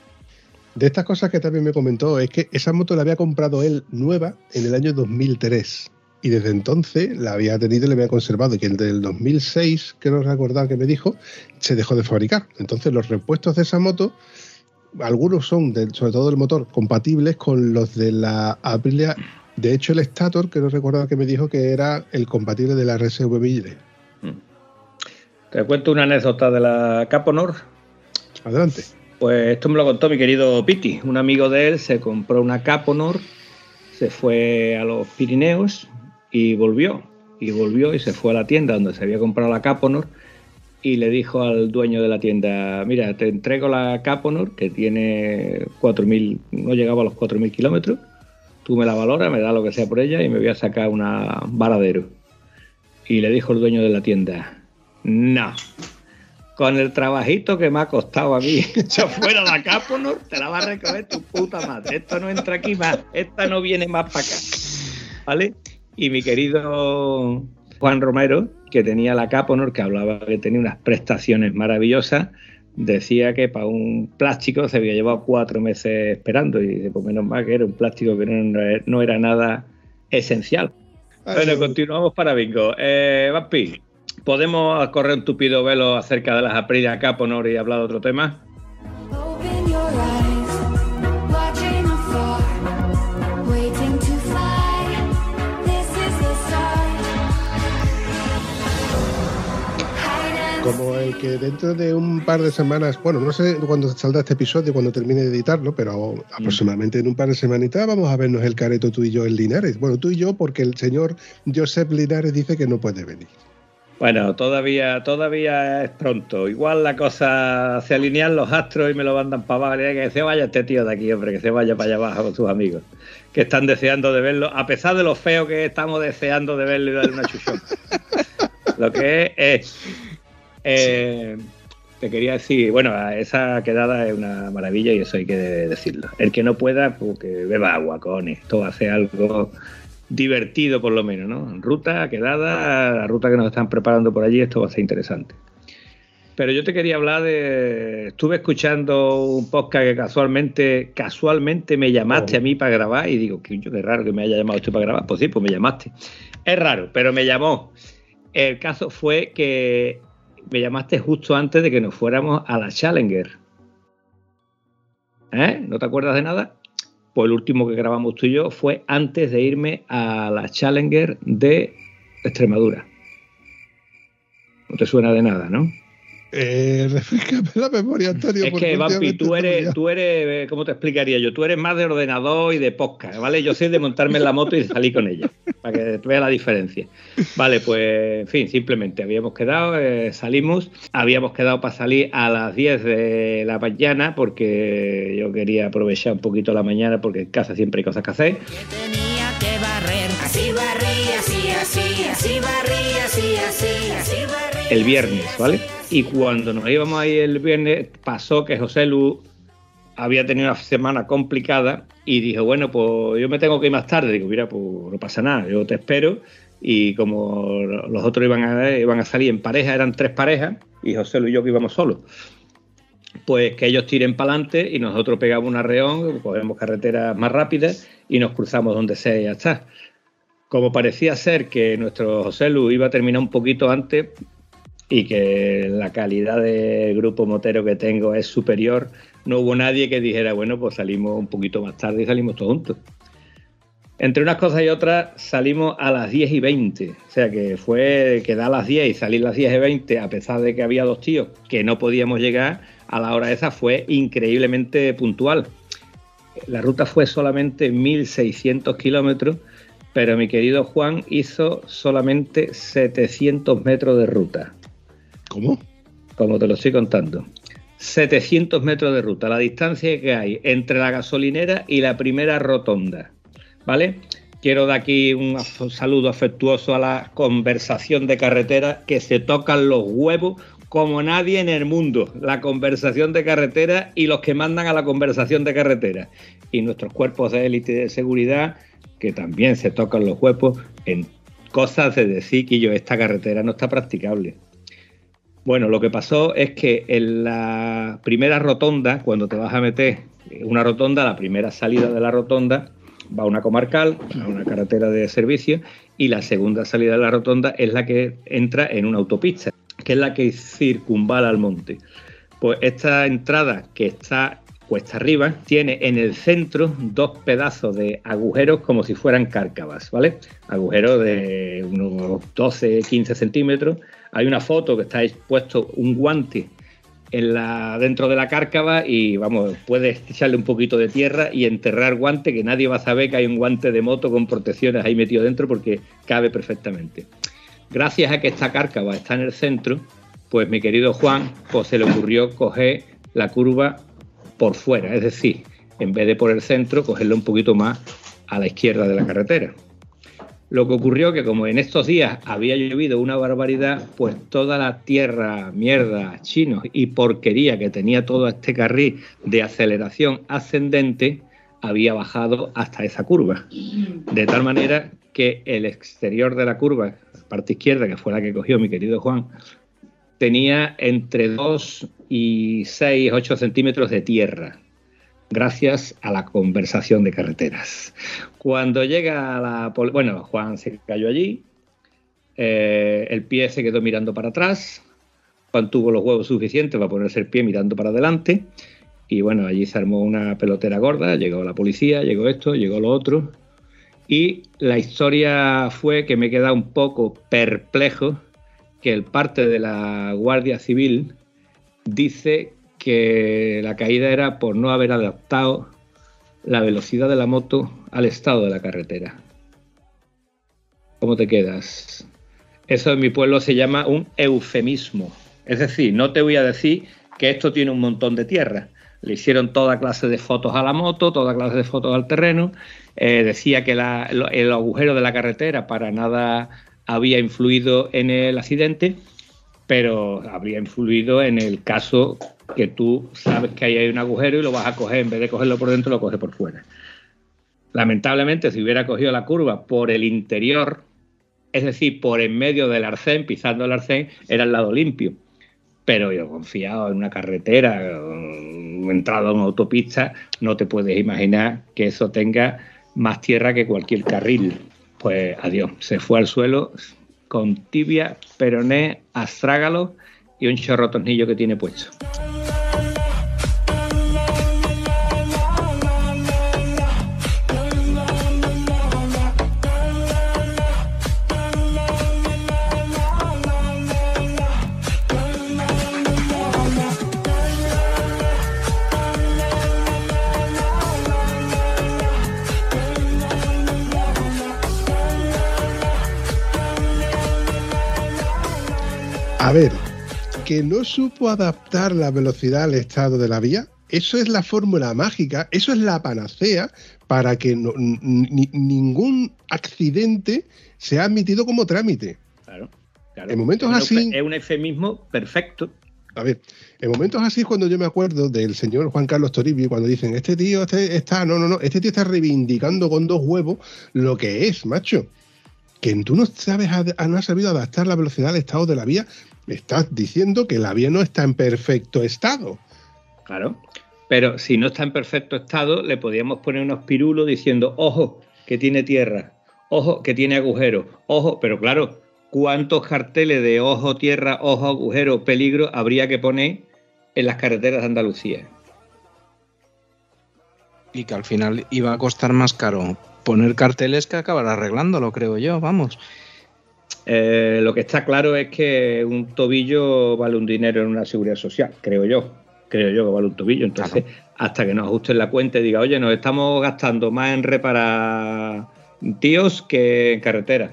De estas cosas que también me comentó es que esa moto la había comprado él nueva en el año 2003 y desde entonces la había tenido y la había conservado y que desde el 2006, quiero recordar que me dijo, se dejó de fabricar. Entonces los repuestos de esa moto, algunos son, sobre todo del motor, compatibles con los de la Aprilia. De hecho, el Stator, quiero recordar que me dijo que era el compatible de la RSV Mille. Te cuento una anécdota de la Caponor. Adelante. Pues esto me lo contó mi querido Piti. Un amigo de él se compró una Caponor, se fue a los Pirineos y volvió. Y volvió y se fue a la tienda donde se había comprado la Caponor y le dijo al dueño de la tienda, mira, te entrego la Caponor que tiene 4.000, no llegaba a los 4.000 kilómetros, tú me la valoras, me da lo que sea por ella y me voy a sacar una varadero. Y le dijo el dueño de la tienda, no, con el trabajito que me ha costado a mí, [LAUGHS] echar fuera la Caponor, te la va a recoger tu puta madre. Esto no entra aquí más, esta no viene más para acá. ¿Vale? Y mi querido Juan Romero, que tenía la Caponor, que hablaba que tenía unas prestaciones maravillosas, decía que para un plástico se había llevado cuatro meses esperando y dice, pues menos mal que era un plástico que no, no era nada esencial. Bueno, continuamos para Bingo. Eh, Vampi, ¿podemos correr un tupido velo acerca de las Aprilia Caponor y hablar de otro tema? Como el que dentro de un par de semanas, bueno, no sé cuándo saldrá este episodio, cuando termine de editarlo, pero aproximadamente en un par de semanitas vamos a vernos el careto tú y yo en Linares. Bueno, tú y yo porque el señor Josep Linares dice que no puede venir. Bueno, todavía, todavía es pronto. Igual la cosa se alinean los astros y me lo mandan para abajo. Que se vaya este tío de aquí, hombre, que se vaya para allá abajo con sus amigos, que están deseando de verlo, a pesar de lo feo que estamos deseando de verlo y darle una chuchona. [LAUGHS] lo que es, es eh, te quería decir, bueno, esa quedada es una maravilla y eso hay que decirlo. El que no pueda, pues que beba agua, con esto ser algo divertido por lo menos, ¿no? Ruta, quedada, la ruta que nos están preparando por allí, esto va a ser interesante. Pero yo te quería hablar de. Estuve escuchando un podcast que casualmente, casualmente me llamaste a mí para grabar y digo, qué raro que me haya llamado usted para grabar. Pues sí, pues me llamaste. Es raro, pero me llamó. El caso fue que me llamaste justo antes de que nos fuéramos a la Challenger. ¿Eh? ¿No te acuerdas de nada? Pues el último que grabamos tú y yo fue antes de irme a la Challenger de Extremadura. No te suena de nada, ¿no? Eh, [LAUGHS] refrescame la memoria, Antonio. Es que, Vampi, tú eres, tú eres, ¿cómo te explicaría yo? Tú eres más de ordenador y de podcast, ¿vale? Yo soy de montarme en la moto y de salir con ella, para que veas la diferencia. Vale, pues, en fin, simplemente habíamos quedado, eh, salimos, habíamos quedado para salir a las 10 de la mañana, porque yo quería aprovechar un poquito la mañana, porque en casa siempre hay cosas que hacer. tenía que barrer. Así barrí, así, así, así barrí, así, así, así barrí. El viernes, ¿vale? Y cuando nos íbamos ahí el viernes, pasó que José Lu había tenido una semana complicada y dijo, bueno, pues yo me tengo que ir más tarde. Digo, mira, pues no pasa nada, yo te espero. Y como los otros iban a, iban a salir en pareja, eran tres parejas, y José Lu y yo que íbamos solos. Pues que ellos tiren para adelante y nosotros pegamos un arreón, cogemos carreteras más rápidas y nos cruzamos donde sea y ya está. Como parecía ser que nuestro José Lu iba a terminar un poquito antes, y que la calidad de grupo motero que tengo es superior, no hubo nadie que dijera, bueno, pues salimos un poquito más tarde y salimos todos juntos. Entre unas cosas y otras salimos a las 10 y 20, o sea que fue quedar a las 10 y salir a las 10 y 20, a pesar de que había dos tíos que no podíamos llegar a la hora esa, fue increíblemente puntual. La ruta fue solamente 1.600 kilómetros, pero mi querido Juan hizo solamente 700 metros de ruta ¿Cómo? como te lo estoy contando. 700 metros de ruta, la distancia que hay entre la gasolinera y la primera rotonda. ¿Vale? Quiero dar aquí un saludo afectuoso a la conversación de carretera que se tocan los huevos como nadie en el mundo. La conversación de carretera y los que mandan a la conversación de carretera. Y nuestros cuerpos de élite de seguridad que también se tocan los huevos en cosas de decir que yo esta carretera no está practicable. Bueno, lo que pasó es que en la primera rotonda, cuando te vas a meter una rotonda, la primera salida de la rotonda va a una comarcal, a una carretera de servicio, y la segunda salida de la rotonda es la que entra en una autopista, que es la que circunvala al monte. Pues esta entrada que está cuesta arriba tiene en el centro dos pedazos de agujeros como si fueran cárcavas, ¿vale? Agujeros de unos 12, 15 centímetros. Hay una foto que está puesto un guante en la, dentro de la cárcava y vamos, puedes echarle un poquito de tierra y enterrar guante, que nadie va a saber que hay un guante de moto con protecciones ahí metido dentro porque cabe perfectamente. Gracias a que esta cárcava está en el centro, pues mi querido Juan pues se le ocurrió coger la curva por fuera, es decir, en vez de por el centro, cogerla un poquito más a la izquierda de la carretera. Lo que ocurrió que como en estos días había llovido una barbaridad, pues toda la tierra, mierda, chinos y porquería que tenía todo este carril de aceleración ascendente había bajado hasta esa curva. De tal manera que el exterior de la curva, la parte izquierda, que fue la que cogió mi querido Juan, tenía entre 2 y 6, 8 centímetros de tierra, gracias a la conversación de carreteras. Cuando llega la... Bueno, Juan se cayó allí, eh, el pie se quedó mirando para atrás, Juan tuvo los huevos suficientes para ponerse el pie mirando para adelante, y bueno, allí se armó una pelotera gorda, llegó la policía, llegó esto, llegó lo otro, y la historia fue que me queda un poco perplejo que el parte de la Guardia Civil dice que la caída era por no haber adaptado la velocidad de la moto al estado de la carretera. ¿Cómo te quedas? Eso en mi pueblo se llama un eufemismo. Es decir, no te voy a decir que esto tiene un montón de tierra. Le hicieron toda clase de fotos a la moto, toda clase de fotos al terreno. Eh, decía que el agujero de la carretera para nada había influido en el accidente, pero habría influido en el caso que tú sabes que ahí hay un agujero y lo vas a coger, en vez de cogerlo por dentro, lo coges por fuera. Lamentablemente, si hubiera cogido la curva por el interior, es decir, por en medio del arcén, pisando el arcén, era el lado limpio. Pero yo confiado en una carretera, entrado en una autopista, no te puedes imaginar que eso tenga más tierra que cualquier carril. Pues adiós, se fue al suelo con tibia, peroné, astrágalo y un chorro tornillo que tiene puesto. A ver, que no supo adaptar la velocidad al estado de la vía, eso es la fórmula mágica, eso es la panacea para que no- ni- ningún accidente sea admitido como trámite. Claro, claro. En momentos Es así- Es un eufemismo perfecto. A ver, en momentos así es cuando yo me acuerdo del señor Juan Carlos Toribio, cuando dicen, este tío este está, no, no, no, este tío está reivindicando con dos huevos lo que es, macho. Que tú no sabes, no has sabido adaptar la velocidad al estado de la vía, estás diciendo que la vía no está en perfecto estado. Claro. Pero si no está en perfecto estado, le podíamos poner unos pirulos diciendo, ojo, que tiene tierra, ojo, que tiene agujero, ojo, pero claro, ¿cuántos carteles de ojo, tierra, ojo, agujero, peligro habría que poner en las carreteras de Andalucía? Y que al final iba a costar más caro poner carteles que acabar arreglándolo, creo yo, vamos. Eh, lo que está claro es que un tobillo vale un dinero en una seguridad social, creo yo. Creo yo que vale un tobillo. Entonces, hasta que nos ajusten la cuenta y diga, oye, nos estamos gastando más en reparar tíos que en carretera.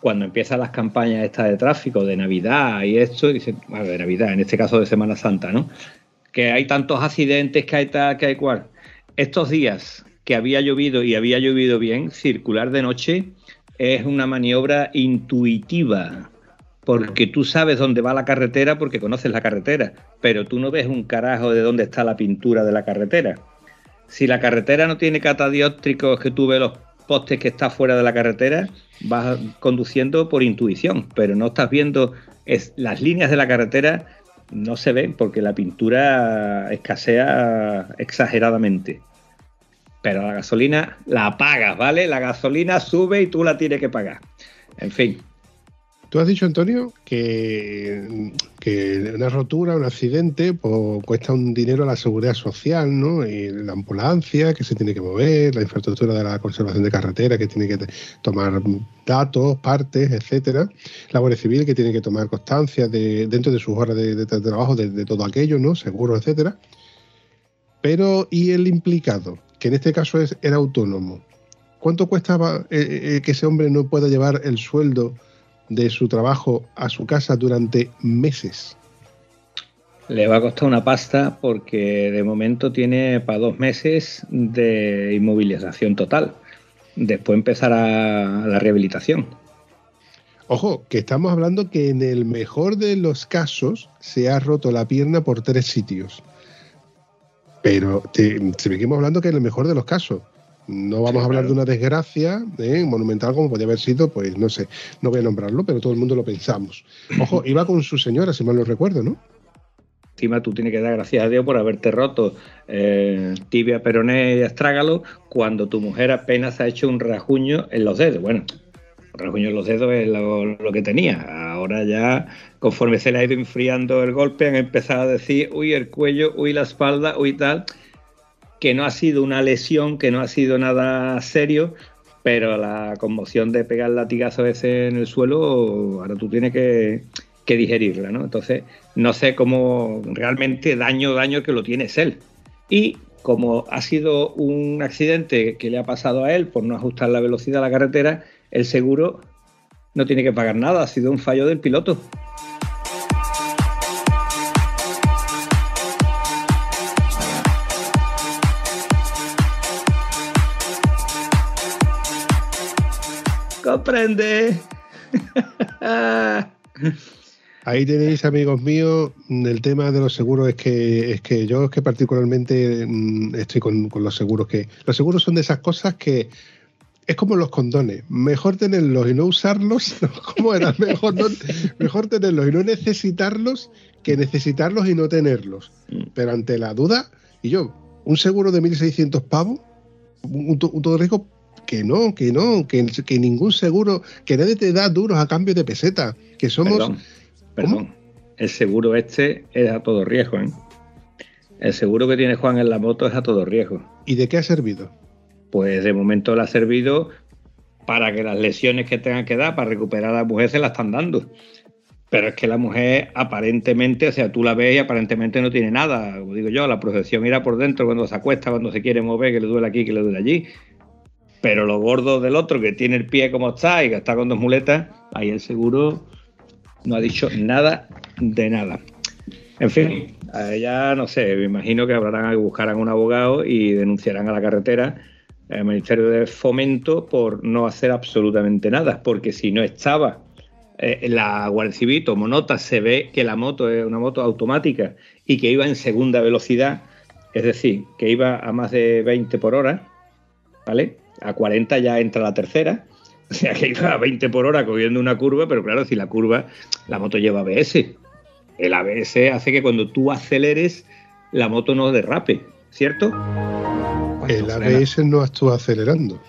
Cuando empiezan las campañas estas de tráfico, de Navidad y esto, dicen, bueno, de Navidad, en este caso de Semana Santa, ¿no? Que hay tantos accidentes, que hay tal, que hay cual. Estos días que había llovido y había llovido bien, circular de noche es una maniobra intuitiva, porque tú sabes dónde va la carretera porque conoces la carretera, pero tú no ves un carajo de dónde está la pintura de la carretera. Si la carretera no tiene catadióptricos que tú ves los postes que está fuera de la carretera, vas conduciendo por intuición, pero no estás viendo es, las líneas de la carretera no se ven porque la pintura escasea exageradamente. Pero la gasolina la pagas, ¿vale? La gasolina sube y tú la tienes que pagar. En fin, Tú has dicho, Antonio, que, que una rotura, un accidente, pues, cuesta un dinero a la seguridad social, ¿no? Y la ambulancia que se tiene que mover, la infraestructura de la conservación de carretera que tiene que tomar datos, partes, etcétera. La Guardia Civil que tiene que tomar constancia de, dentro de sus horas de, de trabajo de todo aquello, ¿no? Seguros, etcétera. Pero, ¿y el implicado? Que en este caso es, era autónomo. ¿Cuánto cuesta eh, eh, que ese hombre no pueda llevar el sueldo de su trabajo a su casa durante meses? le va a costar una pasta porque de momento tiene para dos meses de inmovilización total. después empezará la rehabilitación. Ojo, que estamos hablando que en el mejor de los casos se ha roto la pierna por tres sitios. Pero te, seguimos hablando que en el mejor de los casos. No vamos Sí, a hablar claro. de una desgracia ¿eh? monumental como podría haber sido, pues no sé, no voy a nombrarlo, pero todo el mundo lo pensamos. Ojo, [LAUGHS] iba con su señora, si mal no recuerdo, ¿no? Encima tú tienes que dar gracias a Dios por haberte roto eh, tibia, peroné y astrágalo cuando tu mujer apenas ha hecho un rajuño en los dedos. Bueno, un rajuño en los dedos es lo, que tenía. Ahora ya, conforme se le ha ido enfriando el golpe, han empezado a decir, uy, el cuello, uy, la espalda, uy, tal, que no ha sido una lesión, que no ha sido nada serio, pero la conmoción de pegar el latigazo ese en el suelo, ahora tú tienes que, que digerirla, ¿no? Entonces, no sé cómo realmente daño, daño que lo tiene es él. Y como ha sido un accidente que le ha pasado a él por no ajustar la velocidad a la carretera, el seguro no tiene que pagar nada, ha sido un fallo del piloto. Comprende. [LAUGHS] Ahí tenéis, amigos míos, el tema de los seguros es que es que yo es que particularmente mm, estoy con, con los seguros que los seguros son de esas cosas que es como los condones, mejor tenerlos y no usarlos, [LAUGHS] ¿cómo era? Mejor, no- mejor tenerlos y no necesitarlos que necesitarlos y no tenerlos. Pero ante la duda, y yo, un seguro de 1.600 pavos, un, un to- un todo riesgo, que no, que no, que, que ningún seguro, que nadie te da duros a cambio de peseta, que somos... Perdón, perdón. El seguro este es a todo riesgo, ¿eh? El seguro que tiene Juan en la moto es a todo riesgo. ¿Y de qué ha servido? Pues de momento le ha servido para que las lesiones que tengan que dar para recuperar a la mujer se la están dando. Pero es que la mujer aparentemente, o sea, tú la ves y aparentemente no tiene nada. Como digo yo, la protección irá por dentro cuando se acuesta, cuando se quiere mover, que le duele aquí, que le duele allí. Pero lo gordo del otro, que tiene el pie como está y que está con dos muletas, ahí el seguro no ha dicho nada de nada. En fin, a ella no sé, me imagino que hablarán, buscarán un abogado y denunciarán a la carretera al Ministerio de Fomento por no hacer absolutamente nada, porque si no estaba eh, la Guardia Civil, como nota, se ve que la moto es una moto automática y que iba en segunda velocidad, es decir, que iba a más de 20 por hora, ¿vale? A 40 ya entra la tercera, [LAUGHS] o sea que iba a 20 por hora cogiendo una curva, pero claro, si la curva, la moto lleva ABS. El ABS hace que cuando tú aceleres, la moto no derrape, ¿cierto? El frena- ABS no actúa acelerando.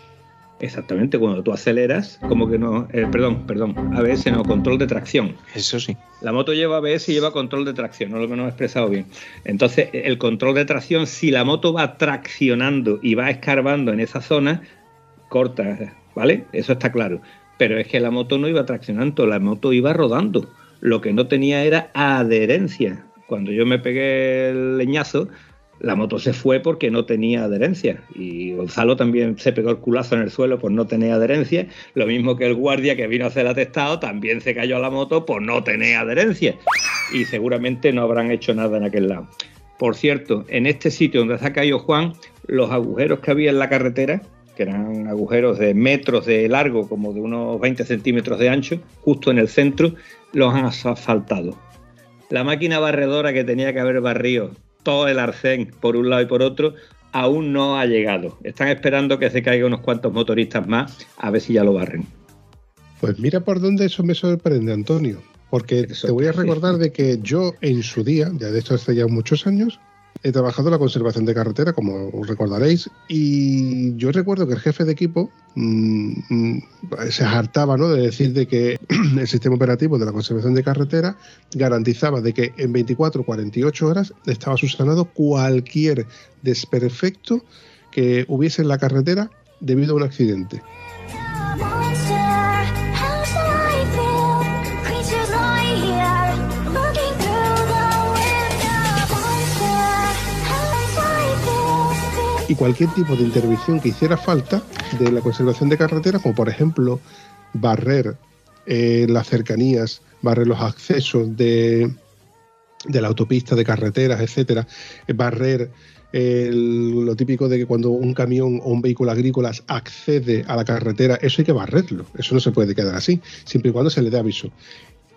Exactamente, cuando tú aceleras, como que no, eh, perdón, perdón, ABS no, control de tracción. Eso sí. La moto lleva ABS y lleva control de tracción, no lo que no he expresado bien. Entonces, el control de tracción, si la moto va traccionando y va escarbando en esa zona, corta, ¿vale? Eso está claro. Pero es que la moto no iba traccionando, la moto iba rodando. Lo que no tenía era adherencia. Cuando yo me pegué el leñazo, la moto se fue porque no tenía adherencia. Y Gonzalo también se pegó el culazo en el suelo por no tener adherencia. Lo mismo que el guardia que vino a hacer atestado también se cayó a la moto por no tener adherencia. Y seguramente no habrán hecho nada en aquel lado. Por cierto, en este sitio donde se ha caído Juan, los agujeros que había en la carretera, que eran agujeros de metros de largo, como de unos 20 centímetros de ancho, justo en el centro, los han asfaltado. La máquina barredora que tenía que haber barrido todo el arcén por un lado y por otro, aún no ha llegado. Están esperando que se caigan unos cuantos motoristas más a ver si ya lo barren. Pues mira por dónde eso me sorprende, Antonio. Porque te voy a recordar de que yo en su día, ya de esto hace ya muchos años, he trabajado en la conservación de carretera, como os recordaréis, y yo recuerdo que el jefe de equipo mm, mm, se hartaba ¿no? de decir de que [CLEARS THROAT] el sistema operativo de la conservación de carretera garantizaba de que en 24 o 48 horas estaba subsanado cualquier desperfecto que hubiese en la carretera debido a un accidente. Cualquier tipo de intervención que hiciera falta de la conservación de carreteras, como por ejemplo barrer eh, las cercanías, barrer los accesos de, de la autopista, de carreteras, etcétera, barrer lo típico de que cuando un camión o un vehículo agrícola accede a la carretera, eso hay que barrerlo. Eso no se puede quedar así, siempre y cuando se le dé aviso.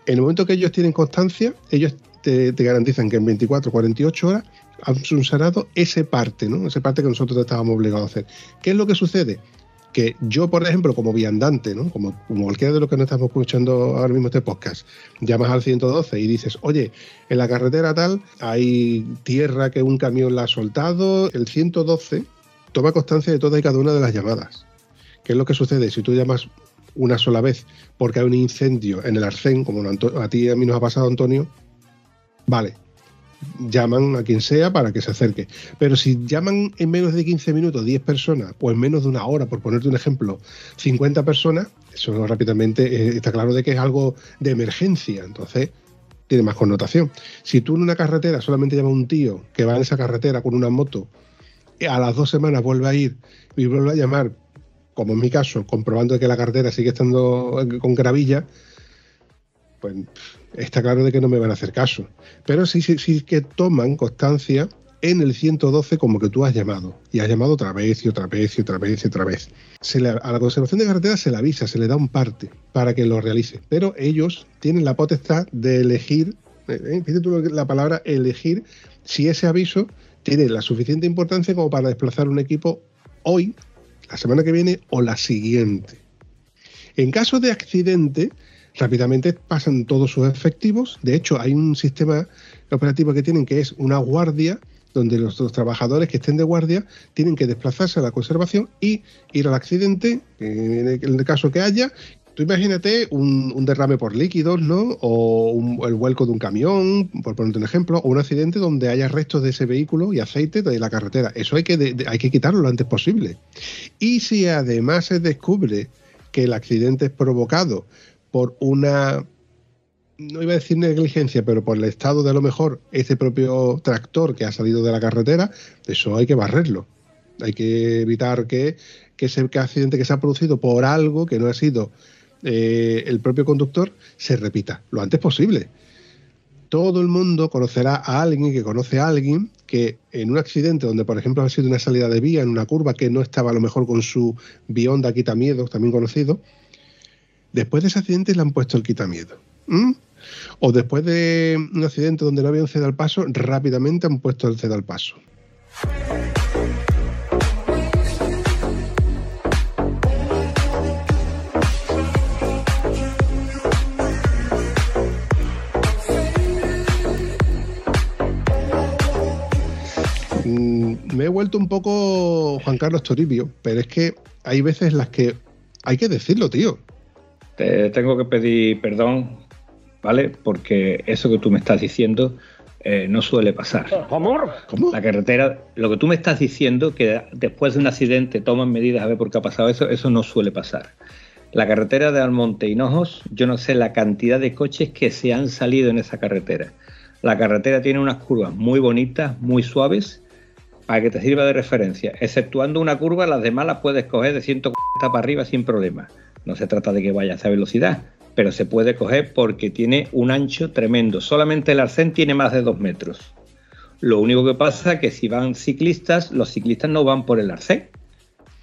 En el momento que ellos tienen constancia, ellos te, te garantizan que en 24 48 horas subsanado ese parte, ¿no? Ese parte que nosotros estábamos obligados a hacer. ¿Qué es lo que sucede? Que yo, por ejemplo, como viandante, ¿no? Como, como cualquiera de los que nos estamos escuchando ahora mismo este podcast, llamas al 112 y dices, oye, en la carretera tal hay tierra que un camión la ha soltado. El 112 toma constancia de todas y cada una de las llamadas. ¿Qué es lo que sucede? Si tú llamas una sola vez porque hay un incendio en el arcén, como a ti y a mí nos ha pasado, Antonio, vale, llaman a quien sea para que se acerque. Pero si llaman en menos de 15 minutos 10 personas, o en menos de una hora, por ponerte un ejemplo, 50 personas, eso rápidamente eh, está claro de que es algo de emergencia. Entonces, tiene más connotación. Si tú en una carretera solamente llamas a un tío que va en esa carretera con una moto, a las dos semanas vuelve a ir y vuelve a llamar, como en mi caso, comprobando que la carretera sigue estando eh, con gravilla, pues está claro de que no me van a hacer caso. Pero sí, sí, sí que toman constancia en el 112 como que tú has llamado. Y has llamado otra vez y otra vez y otra vez y otra vez. A la conservación de carretera se le avisa, se le da un parte para que lo realice. Pero ellos tienen la potestad de elegir, eh, eh, fíjate tú la palabra elegir, si ese aviso tiene la suficiente importancia como para desplazar un equipo hoy, la semana que viene o la siguiente. En caso de accidente, rápidamente pasan todos sus efectivos. De hecho, hay un sistema operativo que tienen que es una guardia, donde los, trabajadores que estén de guardia tienen que desplazarse a la conservación y ir al accidente, en el, en el caso que haya. Tú imagínate un, derrame por líquidos, ¿no? O un- el vuelco de un camión, por ponerte un ejemplo, o un accidente donde haya restos de ese vehículo y aceite de la carretera. Eso hay que, hay que quitarlo lo antes posible. Y si además se descubre que el accidente es provocado por una, no iba a decir negligencia, pero por el estado de a lo mejor ese propio tractor que ha salido de la carretera, eso hay que barrerlo. Hay que evitar que, que ese accidente que se ha producido por algo que no ha sido eh, el propio conductor se repita lo antes posible. Todo el mundo conocerá a alguien que conoce a alguien que en un accidente donde, por ejemplo, ha sido una salida de vía en una curva que no estaba a lo mejor con su bionda quitamiedo, también conocido, después de ese accidente le han puesto el quitamiedo. O después de un accidente donde no había un ceda al paso, rápidamente han puesto el ceda al paso. Mm, me he vuelto un poco Juan Carlos Toribio, pero es que hay veces en las que hay que decirlo, tío. Te tengo que pedir perdón, ¿vale? Porque eso que tú me estás diciendo eh, no suele pasar. ¿Cómo? La carretera, lo que tú me estás diciendo, que después de un accidente toman medidas a ver por qué ha pasado eso, eso no suele pasar. La carretera de Almonte Hinojos, yo no sé la cantidad de coches que se han salido en esa carretera. La carretera tiene unas curvas muy bonitas, muy suaves, para que te sirva de referencia. Exceptuando una curva, las demás las puedes coger de 140 para arriba sin problema. No se trata de que vaya a esa velocidad, pero se puede coger porque tiene un ancho tremendo. Solamente el arcén tiene más de 2 metros. Lo único que pasa es que si van ciclistas, los ciclistas no van por el arcén.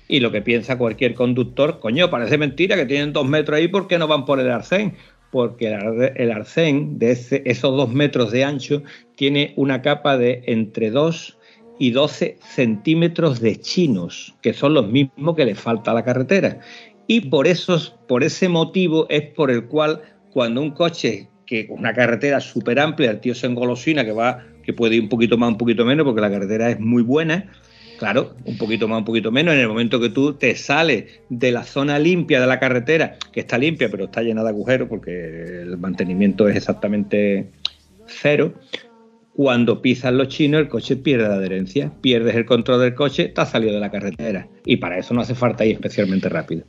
Y lo que piensa cualquier conductor, coño, parece mentira que tienen dos metros ahí, ¿por qué no van por el arcén? Porque el arcén de ese- esos dos metros de ancho tiene una capa de entre 2 y 12 centímetros de chinos, que son los mismos que le falta a la carretera. Y por, esos, por ese motivo es por el cual cuando un coche que una carretera súper amplia, el tío se engolosina que va, que puede ir un poquito más, un poquito menos, porque la carretera es muy buena, Claro, un poquito más, un poquito menos. En el momento que tú te sales de la zona limpia de la carretera, que está limpia, pero está llena de agujeros porque el mantenimiento es exactamente cero, cuando pisas los chinos, el coche pierde la adherencia, pierdes el control del coche, te has salido de la carretera. Y para eso no hace falta ir especialmente rápido.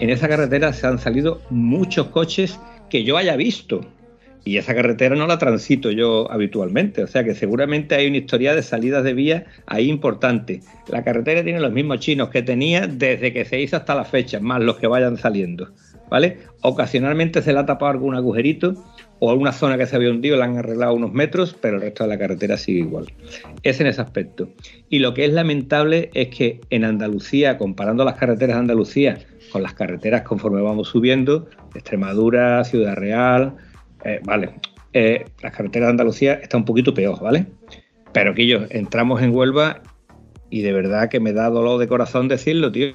En esa carretera se han salido muchos coches que yo haya visto. Y esa carretera no la transito yo habitualmente, o sea que seguramente hay una historia de salidas de vía ahí importante. La carretera tiene los mismos chinos que tenía desde que se hizo hasta la fecha, más los que vayan saliendo, ¿vale? Ocasionalmente se le ha tapado algún agujerito o alguna zona que se había hundido le han arreglado unos metros, pero el resto de la carretera sigue igual. Es en ese aspecto. Y lo que es lamentable es que en Andalucía, comparando las carreteras de Andalucía con las carreteras conforme vamos subiendo, Extremadura, Ciudad Real, eh, vale, eh, las carreteras de Andalucía están un poquito peor, ¿vale? Pero que yo entramos en Huelva y de verdad que me da dolor de corazón decirlo, tío.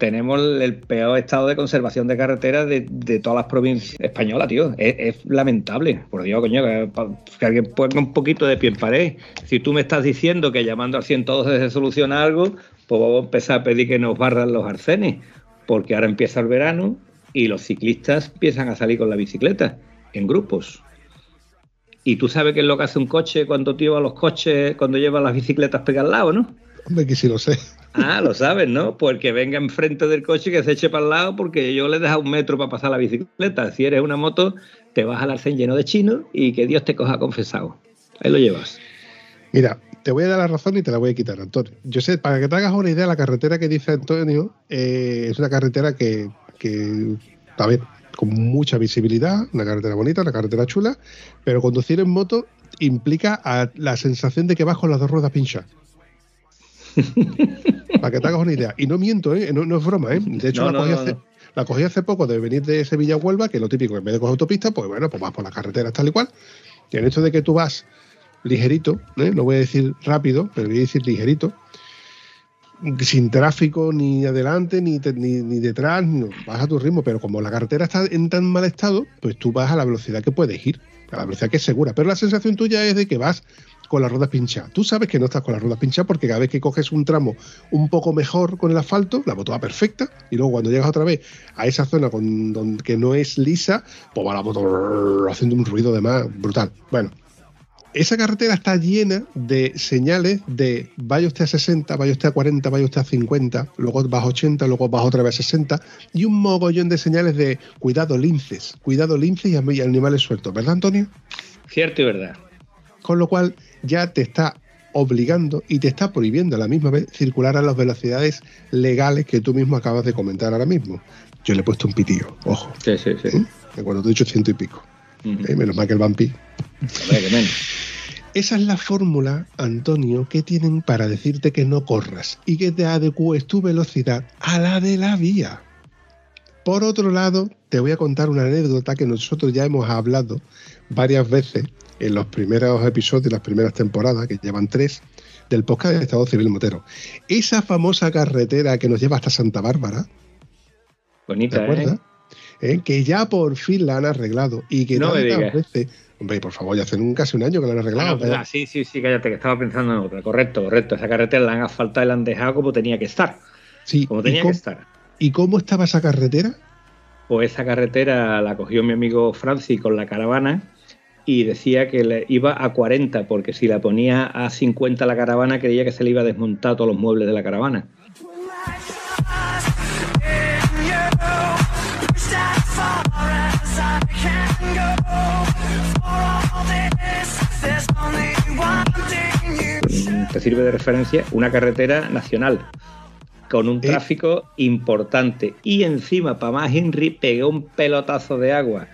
Tenemos el peor estado de conservación de carreteras de, todas las provincias españolas, tío. Es, lamentable. Por Dios, coño, que, que alguien ponga un poquito de pie en pared. Si tú me estás diciendo que llamando al 112 se soluciona algo, pues vamos a empezar a pedir que nos barran los arcenes. Porque ahora empieza el verano y los ciclistas empiezan a salir con la bicicleta en grupos. Y tú sabes qué es lo que hace un coche cuando lleva los coches, cuando lleva las bicicletas pegadas al lado, ¿no? Hombre, que sí lo sé. Ah, lo sabes, ¿no? Pues que venga enfrente del coche y que se eche para el lado porque yo le he dejado un metro para pasar la bicicleta. Si eres una moto, te vas al arcén lleno de chino y que Dios te coja confesado. Ahí lo llevas. Mira, te voy a dar la razón y te la voy a quitar, Antonio. Yo sé, para que te hagas una idea, la carretera que dice Antonio eh, es una carretera que, que, a ver, con mucha visibilidad, una carretera bonita, una carretera chula, pero conducir en moto implica la sensación de que vas con las dos ruedas pinchadas. [LAUGHS] Para que te hagas una idea. Y no miento, ¿eh? no, no es broma. ¿eh? De hecho, No, la, cogí no, hace, la cogí hace poco de venir de Sevilla a Huelva, que es lo típico, en vez de coger autopista, pues bueno, pues vas por la carretera tal y cual. Y en hecho de que tú vas ligerito, ¿eh? no voy a decir rápido, pero voy a decir ligerito, sin tráfico ni adelante, ni, te- ni, ni detrás, no, vas a tu ritmo, pero como la carretera está en tan mal estado, pues tú vas a la velocidad que puedes ir, a la velocidad que es segura. Pero la sensación tuya es de que vas con las ruedas pinchadas. Tú sabes que no estás con las ruedas pinchadas porque cada vez que coges un tramo un poco mejor con el asfalto, la moto va perfecta, y luego cuando llegas otra vez a esa zona con, donde, que no es lisa, pues va la moto haciendo un ruido de más brutal. Bueno, esa carretera está llena de señales de vaya usted a 60, vaya usted a 40, vaya usted a 50, luego vas a 80, luego vas otra vez a 60 y un mogollón de señales de cuidado linces, cuidado linces y animales sueltos, ¿verdad Antonio? Cierto y verdad. Con lo cual ya te está obligando y te está prohibiendo a la misma vez circular a las velocidades legales que tú mismo acabas de comentar ahora mismo. Yo le he puesto un pitillo, ojo, Sí, sí, sí. ¿eh? que cuando te he dicho ciento y pico. ¿eh? Menos mal que el vampi. Esa es la fórmula, Antonio, que tienen para decirte que no corras y que te adecues tu velocidad a la de la vía. Por otro lado, te voy a contar una anécdota que nosotros ya hemos hablado varias veces en los primeros episodios, las primeras temporadas, que llevan tres, del podcast de Estado Civil Motero. Esa famosa carretera que nos lleva hasta Santa Bárbara, ¿te Bonita, acuerdas? ¿eh? ¿Eh? Que ya por fin la han arreglado y que No tantas digas. veces... Hombre, por favor, ya hace un- casi un año que la han arreglado. Ah, sí, sí, sí, cállate, que estaba pensando en otra. Correcto, correcto. Esa carretera la han asfaltado y la han dejado como tenía que estar. Sí, Como ¿y tenía que estar. ¿Y cómo estaba esa carretera? Pues esa carretera la cogió mi amigo Francis con la caravana y decía que le iba a 40, porque si la ponía a 50 la caravana, creía que se le iba a desmontar todos los muebles de la caravana. Te sirve de referencia una carretera nacional con un Eh. tráfico importante y encima para más Henry pegó un pelotazo de agua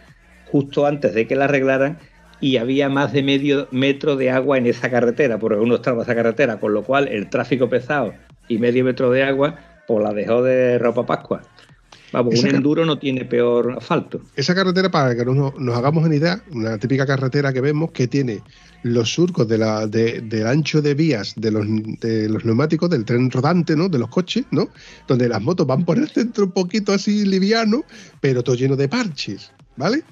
justo antes de que la arreglaran y había más de medio metro de agua en esa carretera, porque uno estaba esa carretera, con lo cual el tráfico pesado y medio metro de agua, pues la dejó de ropa pascua. Vamos, Esa un enduro no tiene peor asfalto. Esa carretera, para que nos, nos hagamos una idea, una típica carretera que vemos que tiene los surcos de la, de- del ancho de vías de los, de los neumáticos, del tren rodante, ¿no? De los coches, ¿no? Donde las motos van por el centro un poquito así liviano, pero todo lleno de parches, ¿vale?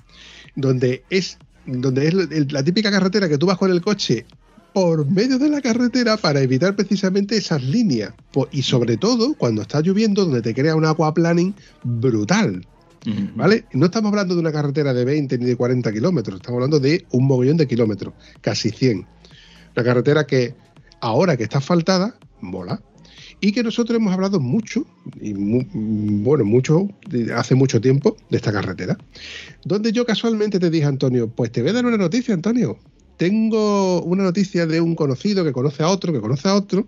Donde es, donde es la típica carretera que tú vas con el coche por medio de la carretera para evitar precisamente esas líneas. Y sobre todo cuando está lloviendo, donde te crea un aquaplaning brutal. ¿Vale? No estamos hablando de una carretera de 20 ni de 40 kilómetros, estamos hablando de un mogollón de kilómetros, casi 100. Una carretera que ahora que está asfaltada, mola. Y que nosotros hemos hablado mucho, y bueno, mucho, hace mucho tiempo, de esta carretera. Donde yo casualmente te dije, Antonio, pues te voy a dar una noticia, Antonio. Tengo una noticia de un conocido que conoce a otro, que conoce a otro,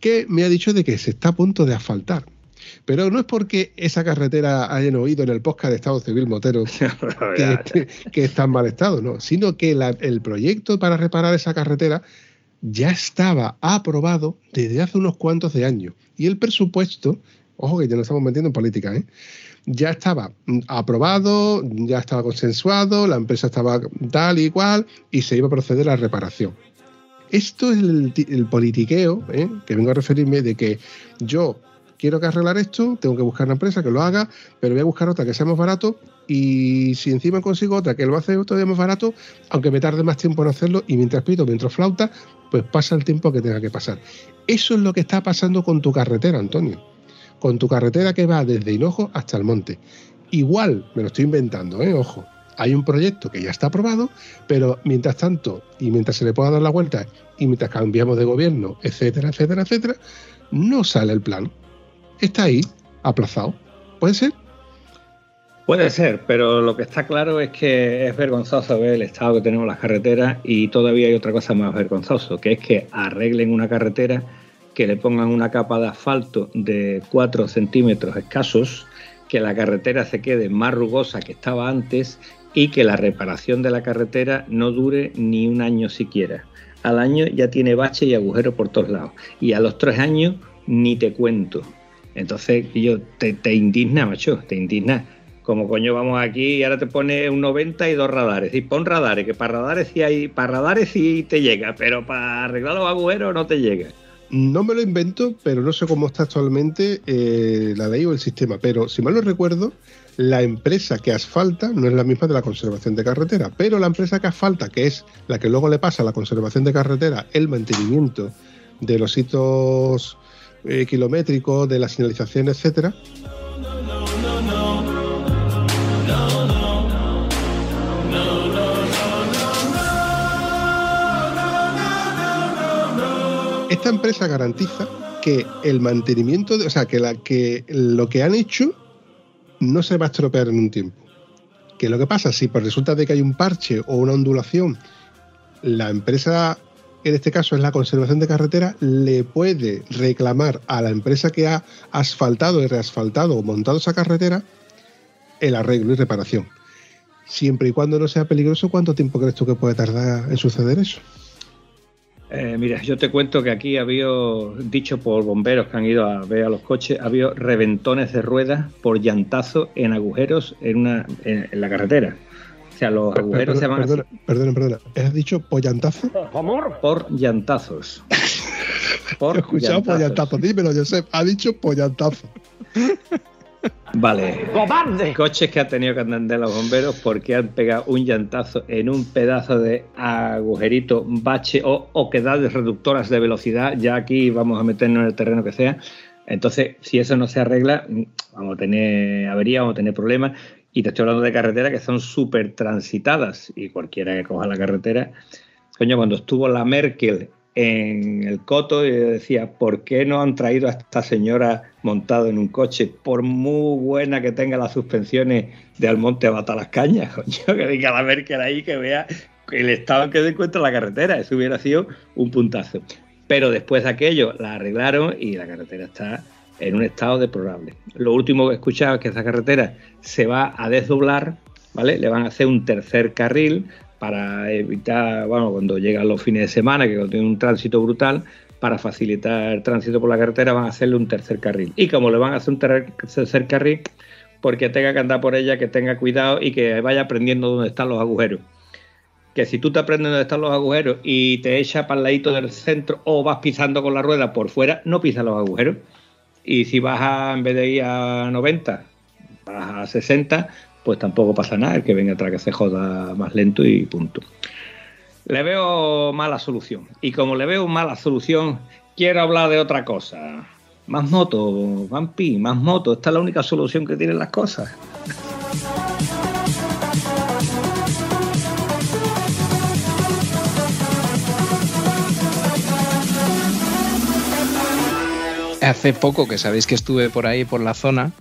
que me ha dicho de que se está a punto de asfaltar. Pero no es porque esa carretera hayan oído en el podcast de Estado Civil Motero [LAUGHS] que, que- que está en mal estado, no, sino que la- el proyecto para reparar esa carretera ya estaba aprobado desde hace unos cuantos de años. Y el presupuesto, ojo que ya nos estamos metiendo en política, ¿eh? ya estaba mm, aprobado, ya estaba consensuado, la empresa estaba tal y cual, y se iba a proceder a la reparación. Esto es el, ti- el politiqueo, ¿eh? que vengo a referirme de que yo quiero que arreglar esto, tengo que buscar una empresa que lo haga, pero voy a buscar otra que sea más barato y si encima consigo otra que lo hace todavía más barato, aunque me tarde más tiempo en hacerlo y mientras pito, mientras flauta, pues pasa el tiempo que tenga que pasar. Eso es lo que está pasando con tu carretera, Antonio. Con tu carretera que va desde Hinojo hasta el monte. Igual, me lo estoy inventando, ¿eh? ojo. Hay un proyecto que ya está aprobado, pero mientras tanto, y mientras se le pueda dar la vuelta, y mientras cambiamos de gobierno, etcétera, etcétera, etcétera, no sale el plan. Está ahí, aplazado. ¿Puede ser? Puede ser, pero lo que está claro es que es vergonzoso ver el estado que tenemos las carreteras y todavía hay otra cosa más vergonzoso, que es que arreglen una carretera, que le pongan una capa de asfalto de 4 centímetros escasos, que la carretera se quede más rugosa que estaba antes y que la reparación de la carretera no dure ni un año siquiera. Al año ya tiene bache y agujero por todos lados. Y a los tres años ni te cuento. Entonces, yo te, te indigna, macho, te indigna. Como coño vamos aquí y ahora te pone un 90 y dos radares. Y pon radares, que para radares sí hay, para radares sí te llega, pero para arreglar los agujeros no te llega. No me lo invento, pero no sé cómo está actualmente eh, la ley o el sistema. Pero si mal no recuerdo, la empresa que asfalta no es la misma de la conservación de carretera. Pero la empresa que asfalta, que es la que luego le pasa a la conservación de carretera, el mantenimiento de los hitos eh, kilométricos, de la señalización, etcétera, esta empresa garantiza que el mantenimiento, de, o sea, que, que lo que han hecho no se va a estropear en un tiempo. Que lo que pasa, si por resulta de que hay un parche o una ondulación, la empresa, en este caso es la conservación de carretera, le puede reclamar a la empresa que ha asfaltado y reasfaltado o montado esa carretera el arreglo y reparación. Siempre y cuando no sea peligroso, ¿cuánto tiempo crees tú que puede tardar en suceder eso? Eh, mira, yo te cuento que aquí había, dicho por bomberos que han ido a ver a los coches, había reventones de ruedas por llantazo en agujeros en, una, en, en la carretera. O sea, los agujeros Perdona, se van perdona, así perdona, perdona. ¿Has dicho pollantazo? por llantazos. [LAUGHS] He Por escuchado llantazos. pollantazo. Dímelo, Josep. Ha dicho pollantazo. Vale. Coches que han tenido que atender los bomberos porque han pegado un llantazo en un pedazo de agujerito, bache o oquedades reductoras de velocidad. Ya aquí vamos a meternos en el terreno que sea. Entonces, si eso no se arregla, vamos a tener avería, vamos a tener problemas. Y te estoy hablando de carreteras que son súper transitadas. Y cualquiera que coja la carretera. Coño, cuando estuvo la Merkel en el coto y decía, ¿por qué no han traído a esta señora montado en un coche? Por muy buena que tenga las suspensiones de Almonte Bata las Cañas, [LAUGHS] coño, que diga la Merkel ahí que vea el estado en que se encuentra la carretera. Eso hubiera sido un puntazo. Pero después de aquello la arreglaron y la carretera está en un estado deplorable. Lo último que he escuchado es que esa carretera se va a desdoblar, ¿vale? Le van a hacer un tercer carril para evitar, bueno, cuando llegan los fines de semana, que tiene un tránsito brutal, para facilitar el tránsito por la carretera van a hacerle un tercer carril. Y como le van a hacer un ter- tercer carril, porque tenga que andar por ella, que tenga cuidado y que vaya aprendiendo dónde están los agujeros. Que si tú te aprendes dónde están los agujeros y te echas para el ladito del centro o vas pisando con la rueda por fuera, no pisas los agujeros. Y si vas a, en vez de ir a 90, vas a 60, pues tampoco pasa nada, el que venga atrás que se joda más lento y punto. Le veo mala solución. Y como le veo mala solución, quiero hablar de otra cosa. Más moto, Vampi, más moto. Esta es la única solución que tienen las cosas. Hace poco que sabéis que estuve por ahí, por la zona,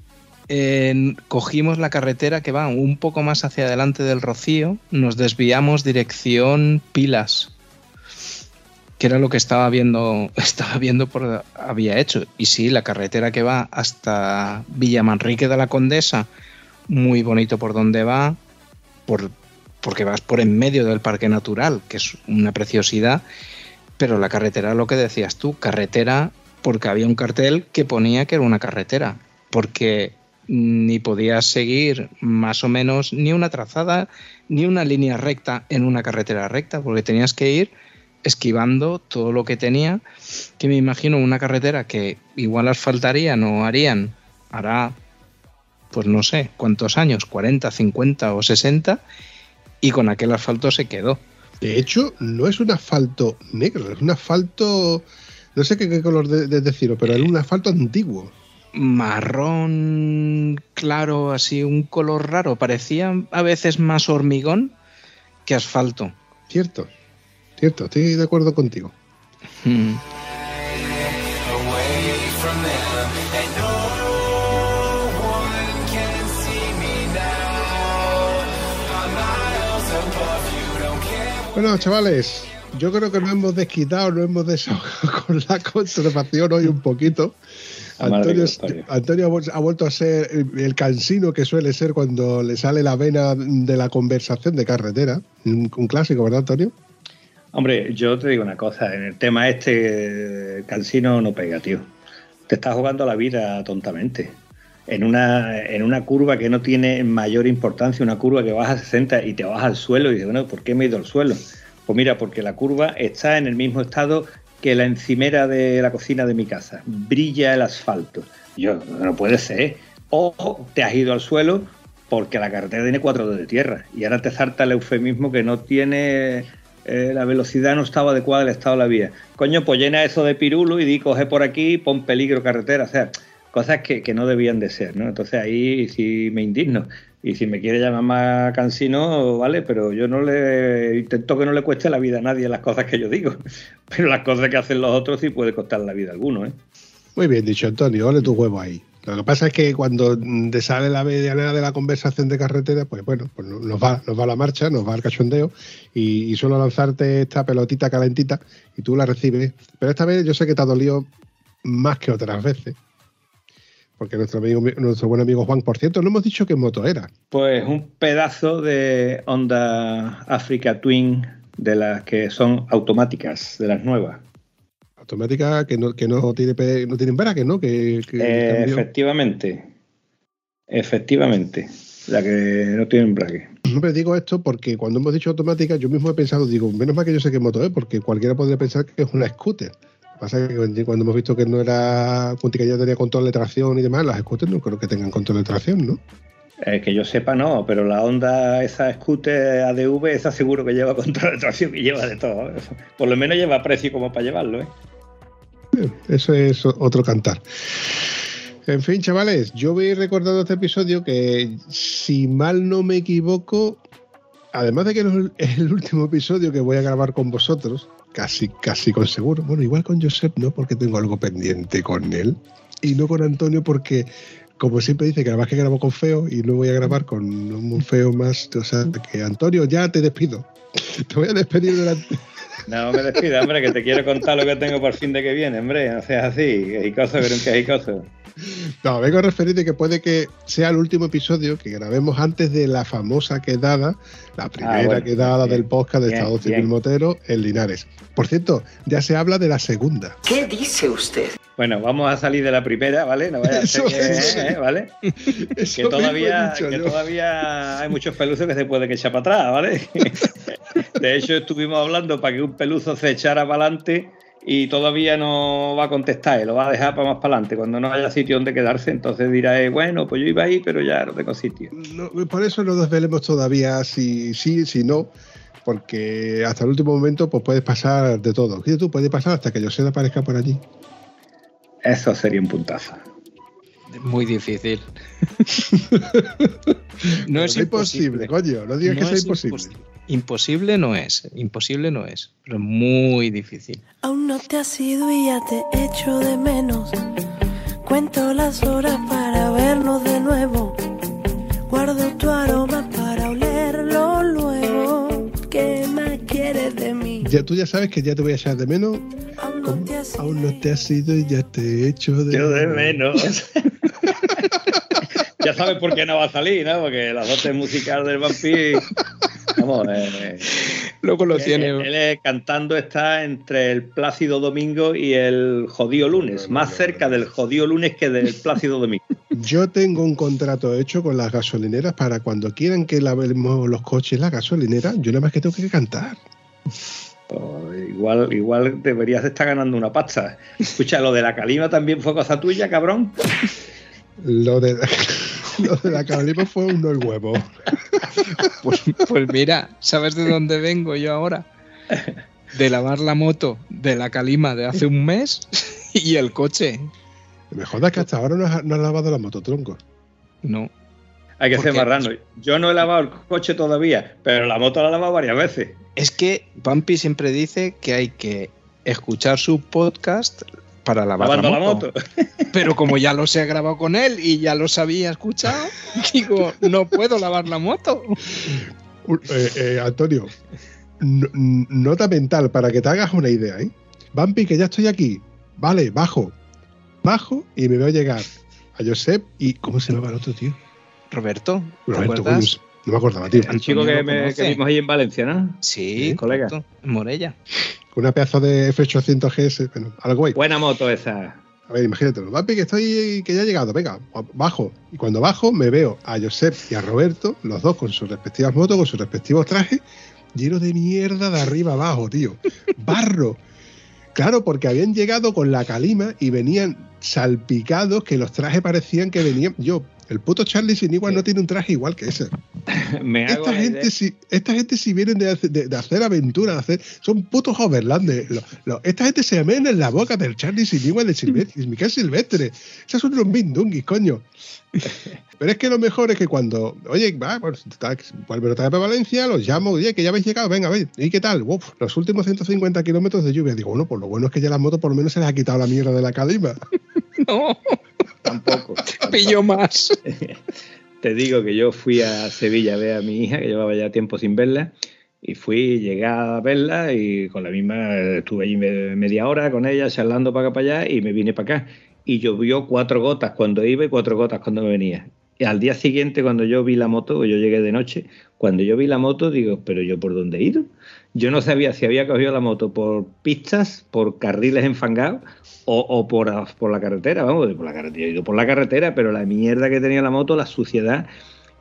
cogimos la carretera que va un poco más hacia adelante del Rocío, nos desviamos dirección Pilas, que era lo que estaba viendo, [LAUGHS] estaba viendo por había hecho. Y sí, la carretera que va hasta Villamanrique de la Condesa, muy bonito por donde va, por, porque vas por en medio del parque natural, que es una preciosidad, pero la carretera, lo que decías tú, carretera, porque había un cartel que ponía que era una carretera, porque ni podías seguir más o menos ni una trazada ni una línea recta en una carretera recta, porque tenías que ir esquivando todo lo que tenía, que me imagino una carretera que igual asfaltarían o harían, hará, pues no sé, cuántos años, 40, 50 o 60, y con aquel asfalto se quedó. De hecho, no es un asfalto negro, es un asfalto. No sé qué, qué color de, de decirlo, pero es un asfalto antiguo. marrón claro, así un color raro. Parecía a veces más hormigón que asfalto. Cierto, cierto, estoy de acuerdo contigo. Mm. Bueno, chavales, yo creo que nos hemos desquitado, nos hemos desahogado [LAUGHS] con la conservación hoy un poquito. Antonio, ha vuel- ha vuelto a ser el, cansino que suele ser cuando le sale la vena de la conversación de carretera. Un, un clásico, ¿verdad, Antonio? Hombre, yo te digo una cosa, en el tema este, Cansino no pega, tío. Te estás jugando la vida tontamente. En una, en una curva que no tiene mayor importancia, una curva que vas a 60 y te vas al suelo y dices, bueno, ¿por qué me he ido al suelo? Pues mira, porque la curva está en el mismo estado que la encimera de la cocina de mi casa. Brilla el asfalto. Yo, no puede ser. O te has ido al suelo porque la carretera tiene cuatro de tierra. Y ahora te salta el eufemismo que no tiene eh, la velocidad no estaba adecuada al estado de la vía. Coño, pues llena eso de pirulo y di, coge por aquí, pon peligro carretera. O sea, cosas que, que no debían de ser, ¿no? Entonces ahí sí me indigno. Y si me quiere llamar más cansino, vale, pero yo no le intento que no le cueste la vida a nadie las cosas que yo digo. [LAUGHS] Pero las cosas que hacen los otros sí puede costar la vida a alguno, ¿eh? Muy bien dicho, Antonio, ole tu huevo ahí. Lo que pasa es que cuando mm, te sale la medianera de la conversación de carretera, pues bueno, pues no- nos va, nos va la marcha, nos va el cachondeo y, y suelo lanzarte esta pelotita calentita y tú la recibes. Pero esta vez yo sé que te ha dolido más que otras veces. Porque nuestro amigo, nuestro buen amigo Juan, por cierto, no hemos dicho qué moto era. Pues un pedazo de Honda Africa Twin de las que son automáticas, de las nuevas. Automática que no, que no tiene no tiene embrague, ¿no? Que, que Eh, efectivamente, efectivamente, la que no tiene embrague. No me digo esto porque cuando hemos dicho automática, yo mismo he pensado, digo, menos mal que yo sé qué moto es, porque cualquiera podría pensar que es una scooter. Pasa que cuando- hemos visto que no era, que ya tenía control de tracción y demás, las scooters no creo que tengan control de tracción, ¿no? Eh, que yo sepa, no, pero la Honda, esa scooter ADV, esa seguro que lleva [LAUGHS] control de tracción y lleva de todo. ¿eh? Por lo menos lleva precio como para llevarlo, ¿eh? Eso es otro cantar. En fin, chavales, yo voy recordando este episodio que, si mal no me equivoco, además de que es el último episodio que voy a grabar con vosotros, casi, casi con seguro. Bueno, igual con Josep no, porque tengo algo pendiente con él. Y no con Antonio, porque, como siempre dice, que además que grabo con Feo y no voy a grabar con un Feo más. O sea, que Antonio, ya te despido. [LAUGHS] Te voy a despedir durante. No me despida, hombre, que te quiero contar lo que tengo por fin de que viene, hombre. No seas así, quejicoso, que un quejicoso. No, vengo a referirte que puede que sea el último episodio que grabemos antes de la famosa quedada, la primera Ah, bueno, quedada bien, del podcast de bien, Estado Civil bien. Motero en Linares. Por cierto, ya se habla de la segunda. ¿Qué dice usted? Bueno, vamos a salir de la primera, ¿vale? No vaya a ser que. ¿eh? ¿vale? Que todavía, que todavía hay muchos peluzos que se pueden echar para atrás, ¿vale? [LAUGHS] De hecho, estuvimos hablando para que un peluzo se echara para adelante y todavía no va a contestar, eh, lo va a dejar para más para adelante. Cuando no haya sitio donde quedarse, entonces dirá, eh, bueno, pues yo iba ahí, pero ya no tengo sitio. No, por eso no desvelemos todavía si sí, si no, porque hasta el último momento pues puedes pasar de todo. Y tú puedes pasar hasta que yo se aparezca por allí. Eso sería un puntazo. Muy difícil. [LAUGHS] No es imposible. coño. No digas No que sea es imposible. impos- Imposible no es, imposible no es, pero muy difícil. Aún no te has ido y ya te echo de menos. Cuento las horas para vernos de nuevo. Guardo tu aroma para Ya, tú ya sabes que ya te voy a echar de menos. Aún no te has Aún no te has ido y ya te echo de Yo de menos. [LAUGHS] ya sabes por qué no va a salir, ¿no? Porque la dote musical del vampiro. Vamos, eh, Luego lo él, tiene. él, eh, cantando está entre el Plácido Domingo y el Jodío Lunes. Más cerca del Jodío Lunes que del Plácido Domingo. Yo tengo un contrato hecho con las gasolineras para cuando quieran que lavemos los coches en la gasolinera, yo nada más que tengo que cantar. Pues igual, igual deberías de estar ganando una pasta. Escucha, lo de la calima también fue cosa tuya, cabrón. Lo de, lo de la calima fue un no el huevo. Pues, pues mira, ¿sabes de dónde vengo yo ahora? De lavar la moto de la calima de hace un mes y el coche. Me jodas que hasta ahora no has, no has lavado la moto, tronco. No. Hay que ¿Por ser marrano. Yo no he lavado el coche todavía, pero la moto la he lavado varias veces. Es que Pampi siempre dice que hay que escuchar su podcast para lavar Lavando la la moto. moto. [LAUGHS] Pero como ya los he grabado con él y ya los había escuchado, [LAUGHS] digo, no puedo lavar la moto. Eh, eh, Antonio, nota mental para que te hagas una idea, ¿eh? Vampi, que ya estoy aquí. Vale, bajo. Bajo y me veo llegar a Josep y. ¿Cómo se llama el otro, tío? Roberto, ¿te Roberto, acuerdas? coño, no me acordaba, tío. El chico que, me, que vimos ahí en Valencia, ¿no? Sí, Sí, colega. en Morella. Una pedazo de F800 GS. Bueno, algo guay. Buena moto esa. A ver, imagínatelo. Vampi, que estoy, que ya he llegado. Venga, bajo. Y cuando bajo, me veo a Josep y a Roberto, los dos con sus respectivas motos, con sus respectivos trajes, llenos de mierda de arriba abajo, tío. [LAUGHS] Barro. Claro, porque habían llegado con la calima y venían salpicados que los trajes parecían que venían. Yo, el puto Charlie sin igual no tiene un traje igual que ese. [LAUGHS] Me hago Esta gente, si, esta gente si vienen de, hacer- de- de hacer aventuras, hacer, son putos lo- esta gente se meten en la boca del Charlie sin igual de Silvestre, [LAUGHS] Miquel Silvestre. Esos son unos mindunguis, coño. [LAUGHS] Pero es que lo mejor es que cuando, oye, va, pues, vuelve otra vez para Valencia, los llamo, oye, que ya habéis llegado, venga, a ¿y qué tal? Uf, los últimos 150 kilómetros de lluvia. Digo, bueno, pues lo bueno es que ya la moto por lo menos se les ha quitado la mierda de la calima. No, Tampoco. [LAUGHS] pillo más. [LAUGHS] Te digo que yo fui a Sevilla a ver a mi hija, que llevaba ya tiempo sin verla, y fui, llegué a verla y con la misma estuve allí me- media hora con ella, charlando para acá para allá, y me vine para acá. Y llovió cuatro gotas cuando iba y cuatro gotas cuando me venía. Y al día siguiente, cuando yo vi la moto, yo llegué de noche, cuando yo vi la moto, digo, ¿pero yo por dónde he ido? Yo no sabía si había cogido la moto por pistas, por carriles enfangados o, o por, por la carretera, vamos, por la carretera, he ido por la carretera, pero la mierda que tenía la moto, la suciedad,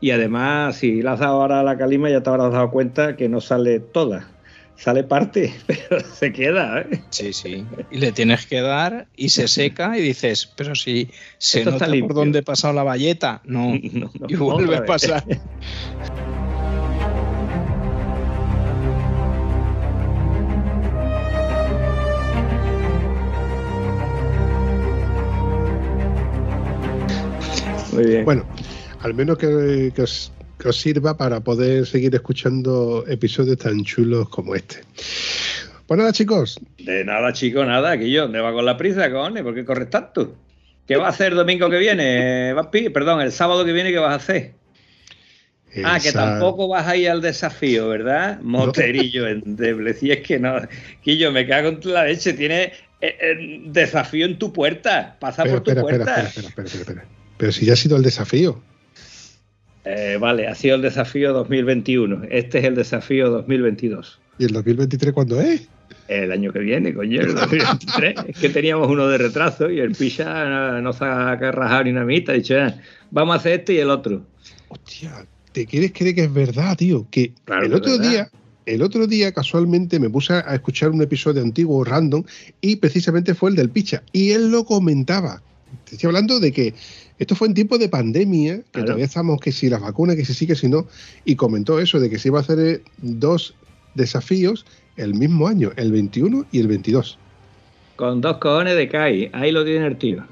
y además, si la has dado ahora a la calima, ya te habrás dado cuenta que no sale toda, sale parte, [LAUGHS] pero se queda, ¿eh? Sí, sí. Y le tienes que dar y se seca y dices, pero si se Esto nota por dónde he pasado la valleta. No, [LAUGHS] No, no, y vuelve a pasar. [LAUGHS] Muy bien. Bueno, al menos que, que os, que os sirva para poder seguir escuchando episodios tan chulos como este. Pues nada, chicos, De nada, chico, nada, que yo, ¿dónde va con la prisa, cojones? ¿Por qué corres tanto? ¿Qué vas a hacer el domingo que viene, Vampi? Perdón, el sábado que viene, ¿qué vas a hacer? Ah, que tampoco vas a ir al desafío, ¿verdad? Moterillo [LAUGHS] endeble. Si es que no, Quillo, me cago en la leche. Tienes eh, eh, desafío en tu puerta. Pasa Espera, por tu espera, espera, puerta. espera, espera, espera, espera. Pero si ya ha sido el desafío. Eh, vale, ha sido el desafío 2021. Este es el desafío 2022. ¿Y el 2023 cuándo es? El año que viene, coño, el 2023. [LAUGHS] es que teníamos uno de retraso y el picha no, no se ha rajado ni una mitad. Ha dicho, "Ah, vamos a hacer este y el otro. Hostia, ¿te quieres creer que es verdad, tío? Que Claro el otro día, el otro día casualmente me puse a escuchar un episodio antiguo random y precisamente fue el del Picha y él lo comentaba. Te estoy hablando de que esto fue en tiempo de pandemia, que Claro. todavía estamos que si las vacunas, que si sí, que si no, y comentó eso de que se iba a hacer eh, dos desafíos el mismo año, el 21 y el 22. Con dos cojones de CAI. Ahí lo tiene el tío.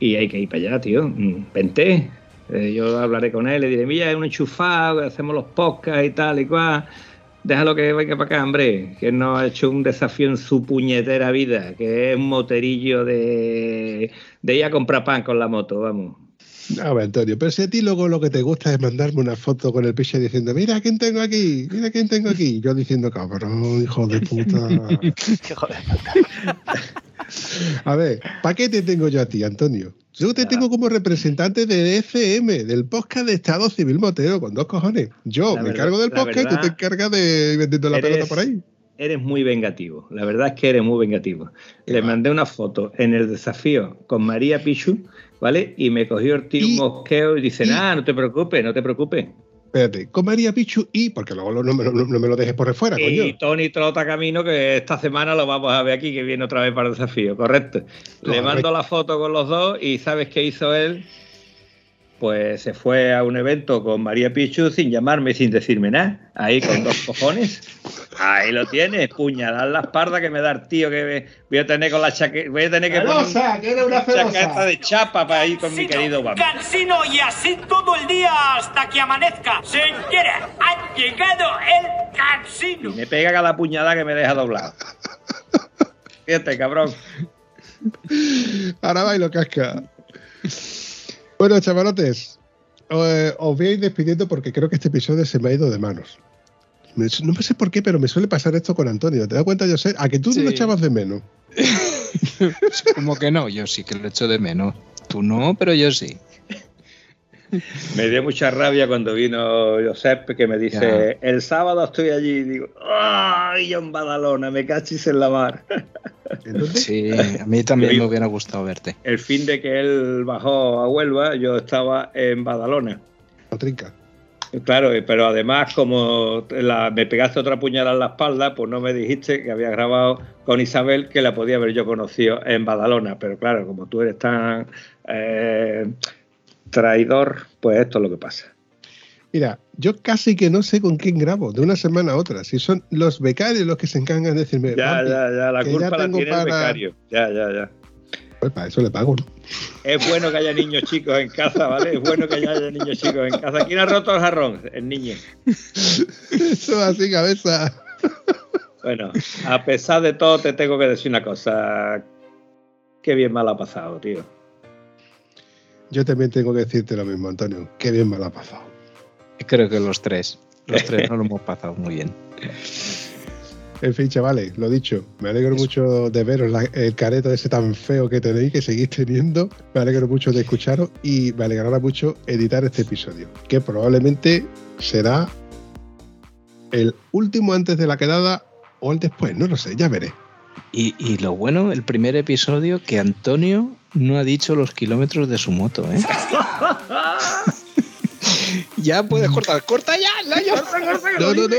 Y hay que ir para allá, tío. Mm, Vente. Eh, yo hablaré con él, le diré, mira, es un enchufado, hacemos los podcasts y tal y cual. Déjalo que venga para acá, hombre, que nos ha hecho un desafío en su puñetera vida, que es un moterillo de, de ir a comprar pan con la moto, vamos. A ver, Antonio, pero si a ti luego lo que te gusta es mandarme una foto con el piche diciendo, mira quién tengo aquí, mira quién tengo aquí. Yo diciendo, cabrón, hijo de puta. [LAUGHS] A ver, ¿para qué te tengo yo a ti, Antonio? Yo te tengo como representante del FM, del podcast de Estado Civil Motero, con dos cojones. Yo La me verdad- encargo del podcast y tú te encargas de vendiendo la eres- pelota por ahí. Eres muy vengativo, la verdad es que eres muy vengativo. Le mandé una foto en el desafío con María Pichu, ¿vale? Y me cogió el tío un mosqueo y dice, ah, no te preocupes, no te preocupes. Espérate, con María Pichu y, porque luego no, me lo- no me lo dejes por fuera, Y coño. Tony Trota Camino, que esta semana lo vamos a ver aquí, que viene otra vez para el desafío, correcto. Le mando la foto con los dos y ¿sabes qué hizo él? Pues se fue a un evento con María Pichu sin llamarme, sin decirme nada. Ahí con dos cojones. Ahí lo tienes, puñalada en la espalda que me da el tío que me- voy a tener con la chaqueta. Voy a tener que poner que una chaqueta de chapa para ir con mi querido Obama. Cansino y así todo el día hasta que amanezca. Señora, ha llegado el cansino. Y me pega cada puñalada que me deja doblado. Fíjate, cabrón. Ahora bailo casca. Bueno, chavalotes, eh, os voy a ir despidiendo porque creo que este episodio se me ha ido de manos. Me- no sé por qué, pero me suele pasar esto con Antonio. ¿Te das cuenta, José? A que tú Sí. no lo echabas de menos. [LAUGHS] Como que no, yo sí que lo echo de menos. Tú no, pero yo sí. [LAUGHS] Me dio mucha rabia cuando vino Josep que me dice, el sábado estoy allí y digo, ¡ay, yo en Badalona, me cachis en la mar! Sí, a mí también me hubiera gustado verte. El fin de que él bajó a Huelva, yo estaba en Badalona. Trinca. Claro, y- pero además como la- me pegaste otra puñalada en la espalda, pues no me dijiste que había grabado con Isabel que la podía haber yo conocido en Badalona. Pero claro, como tú eres tan eh, traidor, pues esto es lo que pasa. Mira, yo casi que no sé con quién grabo, de una semana a otra. Si son los becarios los que se encargan de decirme, Ya, "Papi, ya, ya, la culpa ya la tiene el becario. Ya, ya, ya. Pues para eso le pago, ¿no? Es bueno que haya niños chicos en casa, ¿vale? Es bueno que haya niños chicos en casa. ¿Quién ha roto el jarrón? El niño. Eso así, cabeza. Bueno, a pesar de todo, te tengo que decir una cosa. Qué bien mal ha pasado, tío. Yo también tengo que decirte lo mismo, Antonio. Qué bien me lo ha pasado. Creo que los tres. Los tres [LAUGHS] no lo hemos pasado muy bien. En fin, chavales, lo dicho, me alegro mucho de veros la- el careto ese tan feo que tenéis, que seguís teniendo. Me alegro mucho de escucharos y me alegrará mucho editar este episodio, que probablemente será el último antes de la quedada o el después, no lo sé, ya veré. Y, y lo bueno, el primer episodio, que Antonio no ha dicho los kilómetros de su moto, ¿eh? [LAUGHS] ya puedes cortar. ¡Corta ya! ¡La ya! No, no, no.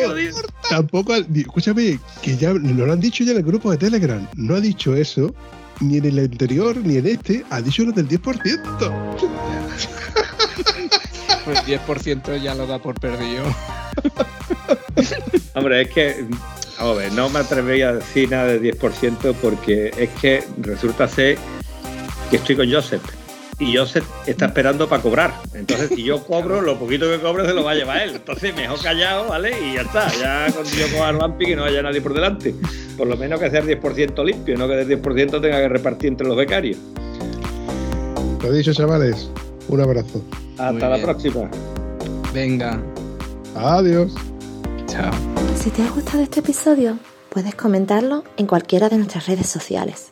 Tampoco, escúchame, que ya no lo han dicho ya en el grupo de Telegram. No ha dicho eso ni en el anterior ni en este. Ha dicho lo del 10%. [LAUGHS] Pues 10% ya lo da por perdido. [LAUGHS] Hombre, es que, a ver, no me atrevería a decir nada de 10% porque es que resulta ser que estoy con Joseph y Joseph está esperando para cobrar. Entonces, si yo [LAUGHS] cobro, lo poquito que cobre se lo va a llevar él. Entonces, mejor callado, ¿vale? Y ya está. Ya cuando yo coja el vampi que no haya nadie por delante. Por lo menos que sea el 10% limpio, no que del 10% tenga que repartir entre los becarios. Lo dicho, chavales. Un abrazo. Hasta Muy la bien. próxima. Venga. Adiós. Chao. Si te ha gustado este episodio, puedes comentarlo en cualquiera de nuestras redes sociales.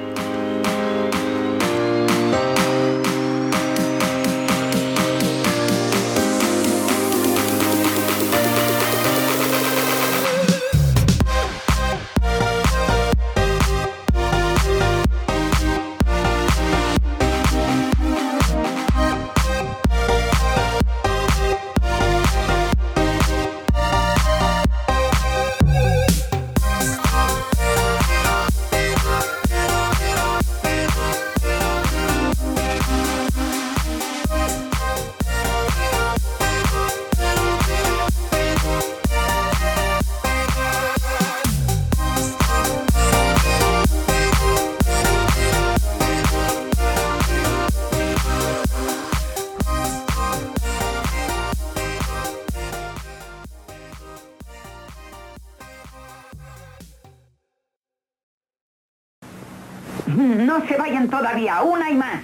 Todavía, una y más.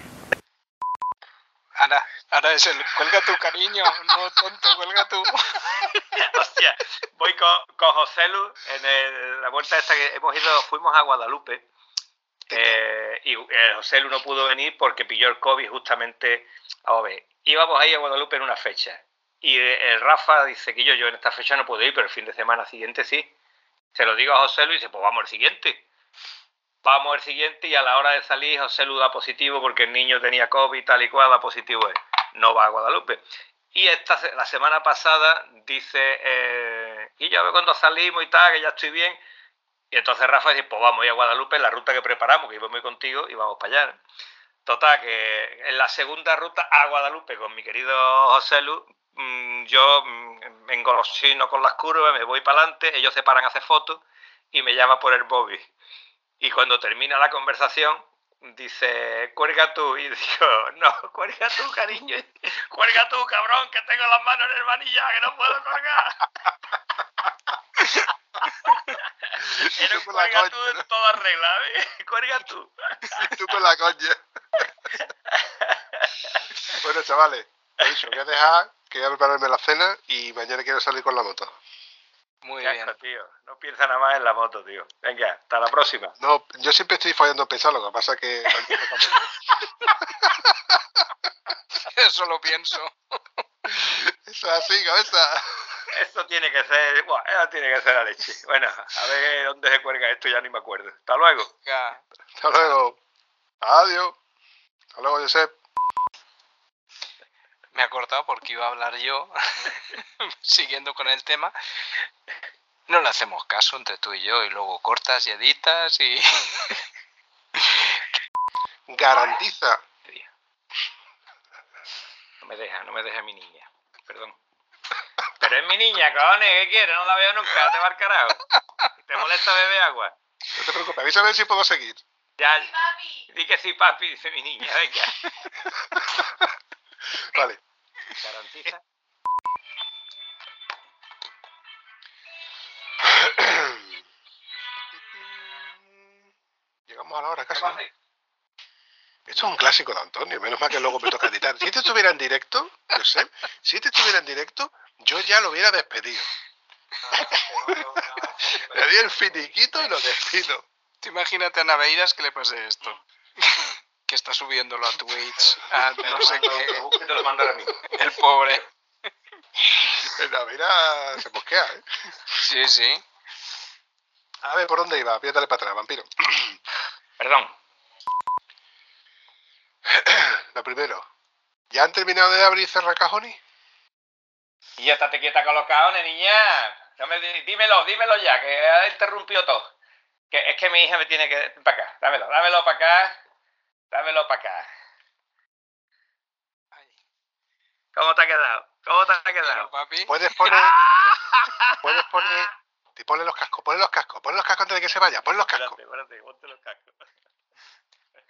Ana, Ana es el. Cuelga tu cariño, no tonto, cuelga tu. [LAUGHS] Hostia, voy con, con José Lu en el- la vuelta esta que hemos ido, fuimos a Guadalupe. eh, y eh, José Lu no pudo venir porque pilló el COVID justamente. Vamos a ver, íbamos ahí a Guadalupe en una fecha. Y eh, el Rafa dice que yo, yo en esta fecha no puedo ir, pero el fin de semana siguiente sí. Se lo digo a José Lu y dice, pues vamos al siguiente. Vamos al siguiente y a la hora de salir José Lu da positivo porque el niño tenía COVID tal y cual, da positivo él. No va a Guadalupe. Y esta, la semana pasada dice, eh, y ya ve cuando salimos y tal, que ya estoy bien. Y entonces Rafa dice, pues vamos a ir a Guadalupe, la ruta que preparamos, que íbamos a ir contigo y vamos para allá. Total, que en la segunda ruta a Guadalupe con mi querido José Lu, mm, yo mm, me engolosino con las curvas, me voy para adelante, ellos se paran a hacer fotos y me llama por el Bobby. Y cuando termina la conversación, dice, cuelga tú. Y [LAUGHS] digo, no, cuelga tú, cariño. [LAUGHS] Cuelga tú, cabrón, que tengo las manos en el manillar, que no puedo colgar. [LAUGHS] Era un cuelga tú en toda regla, ¿eh? Cuelga tú. Tú con la coña. bueno, chavales, he dicho, voy a dejar que voy a prepararme la cena y mañana quiero salir con la moto. Muy asco, tío. No piensa nada más en la moto, tío. Venga, hasta la próxima. No, yo siempre estoy fallando en pensar, lo que pasa es que... moto. [LAUGHS] Eso lo pienso. Eso es así, cabeza. Esto tiene que ser, buah, eso tiene que ser la leche. Bueno, a ver dónde se cuelga esto, ya ni me acuerdo. Hasta luego. Ya. Hasta luego. Adiós. Hasta luego, Josep. Me he acordado porque iba a hablar yo, [LAUGHS] siguiendo con el tema. No le hacemos caso entre tú y yo, y luego cortas y editas y. [LAUGHS] Garantiza. No me deja, no me deja mi niña. Perdón. Pero es mi niña, cojones, ¿qué quieres? No la veo nunca, te va al carajo. ¿Te molesta beber agua? No te preocupes, avísame si puedo seguir. Ya. Di que sí, papi, dice mi niña, venga. [LAUGHS] Vale. Garantiza. Llegamos a la hora casi. ¿no? Esto es un clásico de Antonio, menos mal que luego me toca editar. Si este estuviera en directo, Josep, si este estuviera en directo, yo ya lo hubiera despedido. [LAUGHS] Le di el finiquito y lo despido. Imagínate a Naveiras que le pase esto. Que está subiéndolo a [LAUGHS] Twitch, a no sé qué. Te lo mando ahora mismo. El pobre. La mira se mosquea, ¿eh? Sí, sí. A ver, ¿por dónde iba? Piérdale para atrás, vampiro. [CLEARS THROAT] Perdón. [CLEARS THROAT] Lo primero. ¿Ya han terminado de abrir y cerrar cajones? Y ya estate quieta con los cajones, niña. No me di- dímelo, dímelo ya, que ha interrumpido todo. Que es que mi hija me tiene que... Para acá, dámelo, dámelo para acá. Dámelo para acá. ¿Cómo te ha quedado? ¿Cómo te ha quedado? papi. Puedes [LAUGHS] poner. Puedes poner. Te ponle los cascos, ponle los cascos, ponle los cascos antes de que se vaya, ponle los cascos. Espérate, espérate, ponte los cascos. [LAUGHS]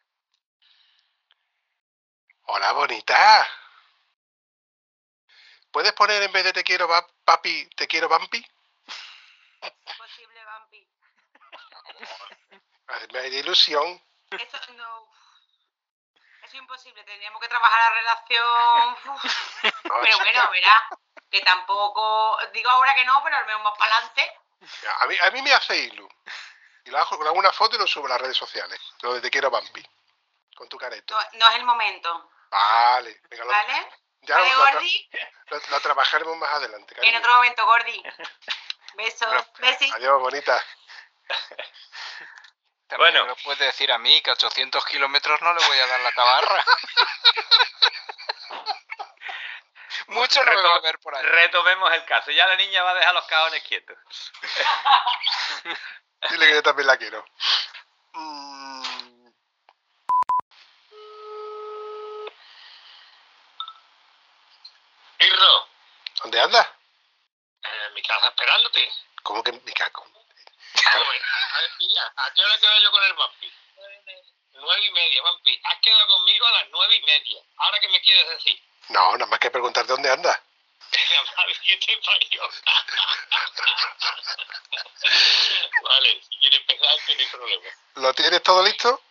Hola, bonita. ¿Puedes poner en vez de te quiero papi, te quiero vampi? Imposible, Vampi. [LAUGHS] Me da ilusión. Eso no. Eso es imposible. Tendríamos que trabajar la relación. [LAUGHS] Uf. Pero bueno, verás. Que tampoco. Digo ahora que no, pero al menos más para adelante. A mí, a mí me hace ilu. Y lo hago, le hago una foto y lo subo a las redes sociales. Lo de te quiero vampi. Con tu careto. No, no es el momento. Vale. Venga, lo, ¿Vale? ya vale, lo, Gordi. lo- lo trabajaremos más adelante. En cariño. otro momento, Gordi. [LAUGHS] Besos. Besi. Adiós, bonita. También me lo puedes decir a mí que a 800 kilómetros no le voy a dar la tabarra. [LAUGHS] Mucho no a ver por ahí. Retomemos el caso. Ya la niña va a dejar los cajones quietos. [LAUGHS] Dile que yo también la quiero. Mm, Irro, ¿Dónde andas? en mi casa esperándote. ¿Cómo que mi Joder, a ver, pilla, ¿a qué hora quedo yo con el vampi? Nueve y media, vampi. Has quedado conmigo a las nueve y media. ¿Ahora qué me quieres decir? No, nada más que preguntarte dónde andas. [LAUGHS] La madre que te parió. [LAUGHS] vale, si quieres empezar, no hay problema. ¿Lo tienes todo listo?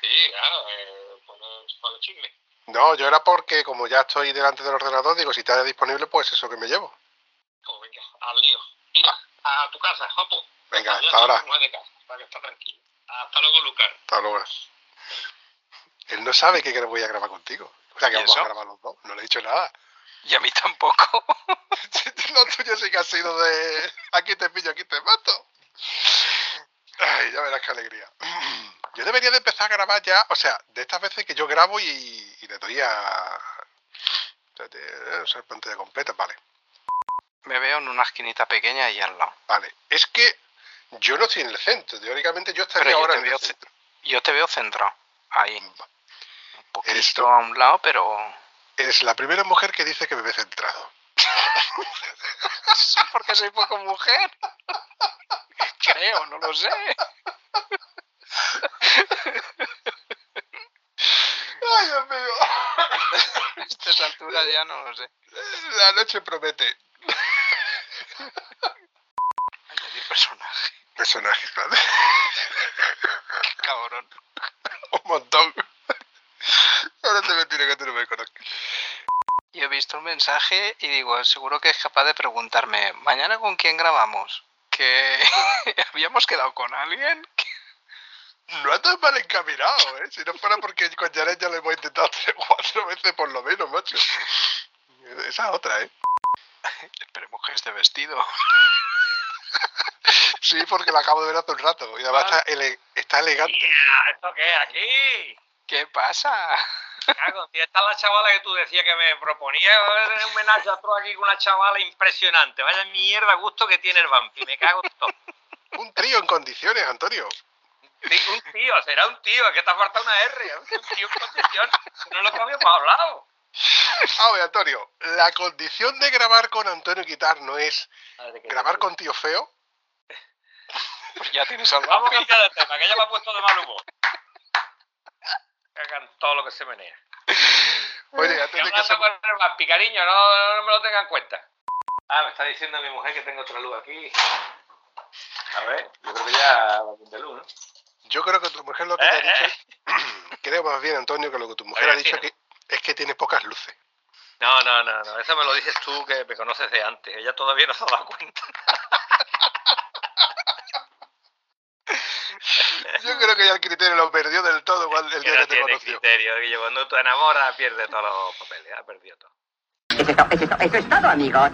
Sí, claro, eh, por los, por los chismes. No, yo era porque como ya estoy delante del ordenador, digo, si está disponible, pues eso que me llevo. Pues venga, al lío. Mira, a tu casa, Jopo. Venga, hasta ahora. soy mujer de casa, para que está tranquilo. Hasta luego, Lucar. Hasta luego. Él no sabe que voy a grabar contigo. O sea, que ¿Y vamos a eso? grabar los dos. No le he dicho nada. Y a mí tampoco. [LAUGHS] Lo tuyo sí que ha sido de aquí te pillo, aquí te mato. Ay, ya verás qué alegría. [CLEARS THROAT] Yo debería de empezar a grabar ya, o sea, de estas veces que yo grabo y, y le doy a... Espérate, eh, usar pantalla completa, vale. Me veo en una esquinita pequeña y al lado. Vale, es que yo no estoy en el centro, teóricamente yo estaría Pero yo ahora te en el veo centro. Yo te veo centrado. Ahí. Un Eres poquito a un lado, pero. Eres la primera mujer que dice que me ve centrado. [LAUGHS] Porque soy poco mujer. Creo, no lo sé. Ay, Dios mío. [LAUGHS] A estas alturas ya no lo sé. La noche promete. Personaje. Personajes, [LAUGHS] ¿vale? Cabrón. [LAUGHS] Un montón. Ahora te mentiré que tú no me conozcas. Yo he visto un mensaje y digo, seguro que es capaz de preguntarme, ¿mañana con quién grabamos? Que [LAUGHS] habíamos quedado con alguien. No andas mal encaminado, ¿eh? Si no fuera porque con Jared ya lo hemos intentado tres o cuatro veces por lo menos, macho. Esa otra, ¿eh? Esperemos que esté vestido. Sí, porque la acabo de ver hace un rato. Y además está, ele- está elegante. tío. ¿Esto qué es aquí? ¿Qué pasa? Cago, tío, esta es la chavala que tú decías que me proponía. Voy a tener un homenaje a otro aquí con una chavala impresionante. Vaya mierda gusto que tiene el vampi. Me cago en todo. Un trío en condiciones, Antonio. Sí, un tío, será un tío. Es que te ha faltado una R. Un tío en condición. No es lo que habíamos hablado. A ver, Antonio, la condición de grabar con Antonio Guitar no es grabar con tío feo. Pues ya tienes al Vamos a cambiar de tema, que ella me ha puesto de mal humor. Cagan todo lo que se menea. Oye, de que se... con el vampi, cariño, no, no me lo tenga en cuenta. Ah, me está diciendo mi mujer que tengo otra luz aquí. A ver, yo creo que ya va de luz, ¿no? Yo creo que tu mujer lo que te ha Eh, dicho... [CLEARS THROAT] Creo más bien, Antonio, que lo que tu mujer Oye, ha dicho sí, que es que tienes pocas luces. No, no, no, no, eso me lo dices tú que me conoces de antes. Ella todavía no se ha dado cuenta. [LAUGHS] Yo creo que ya el criterio lo perdió del todo cuando- el Que día no que te tiene conoció. criterio, Guillo. Cuando tú enamoras, pierde todos los papeles. Ha perdido todo. Eso es, to- eso es todo, amigos.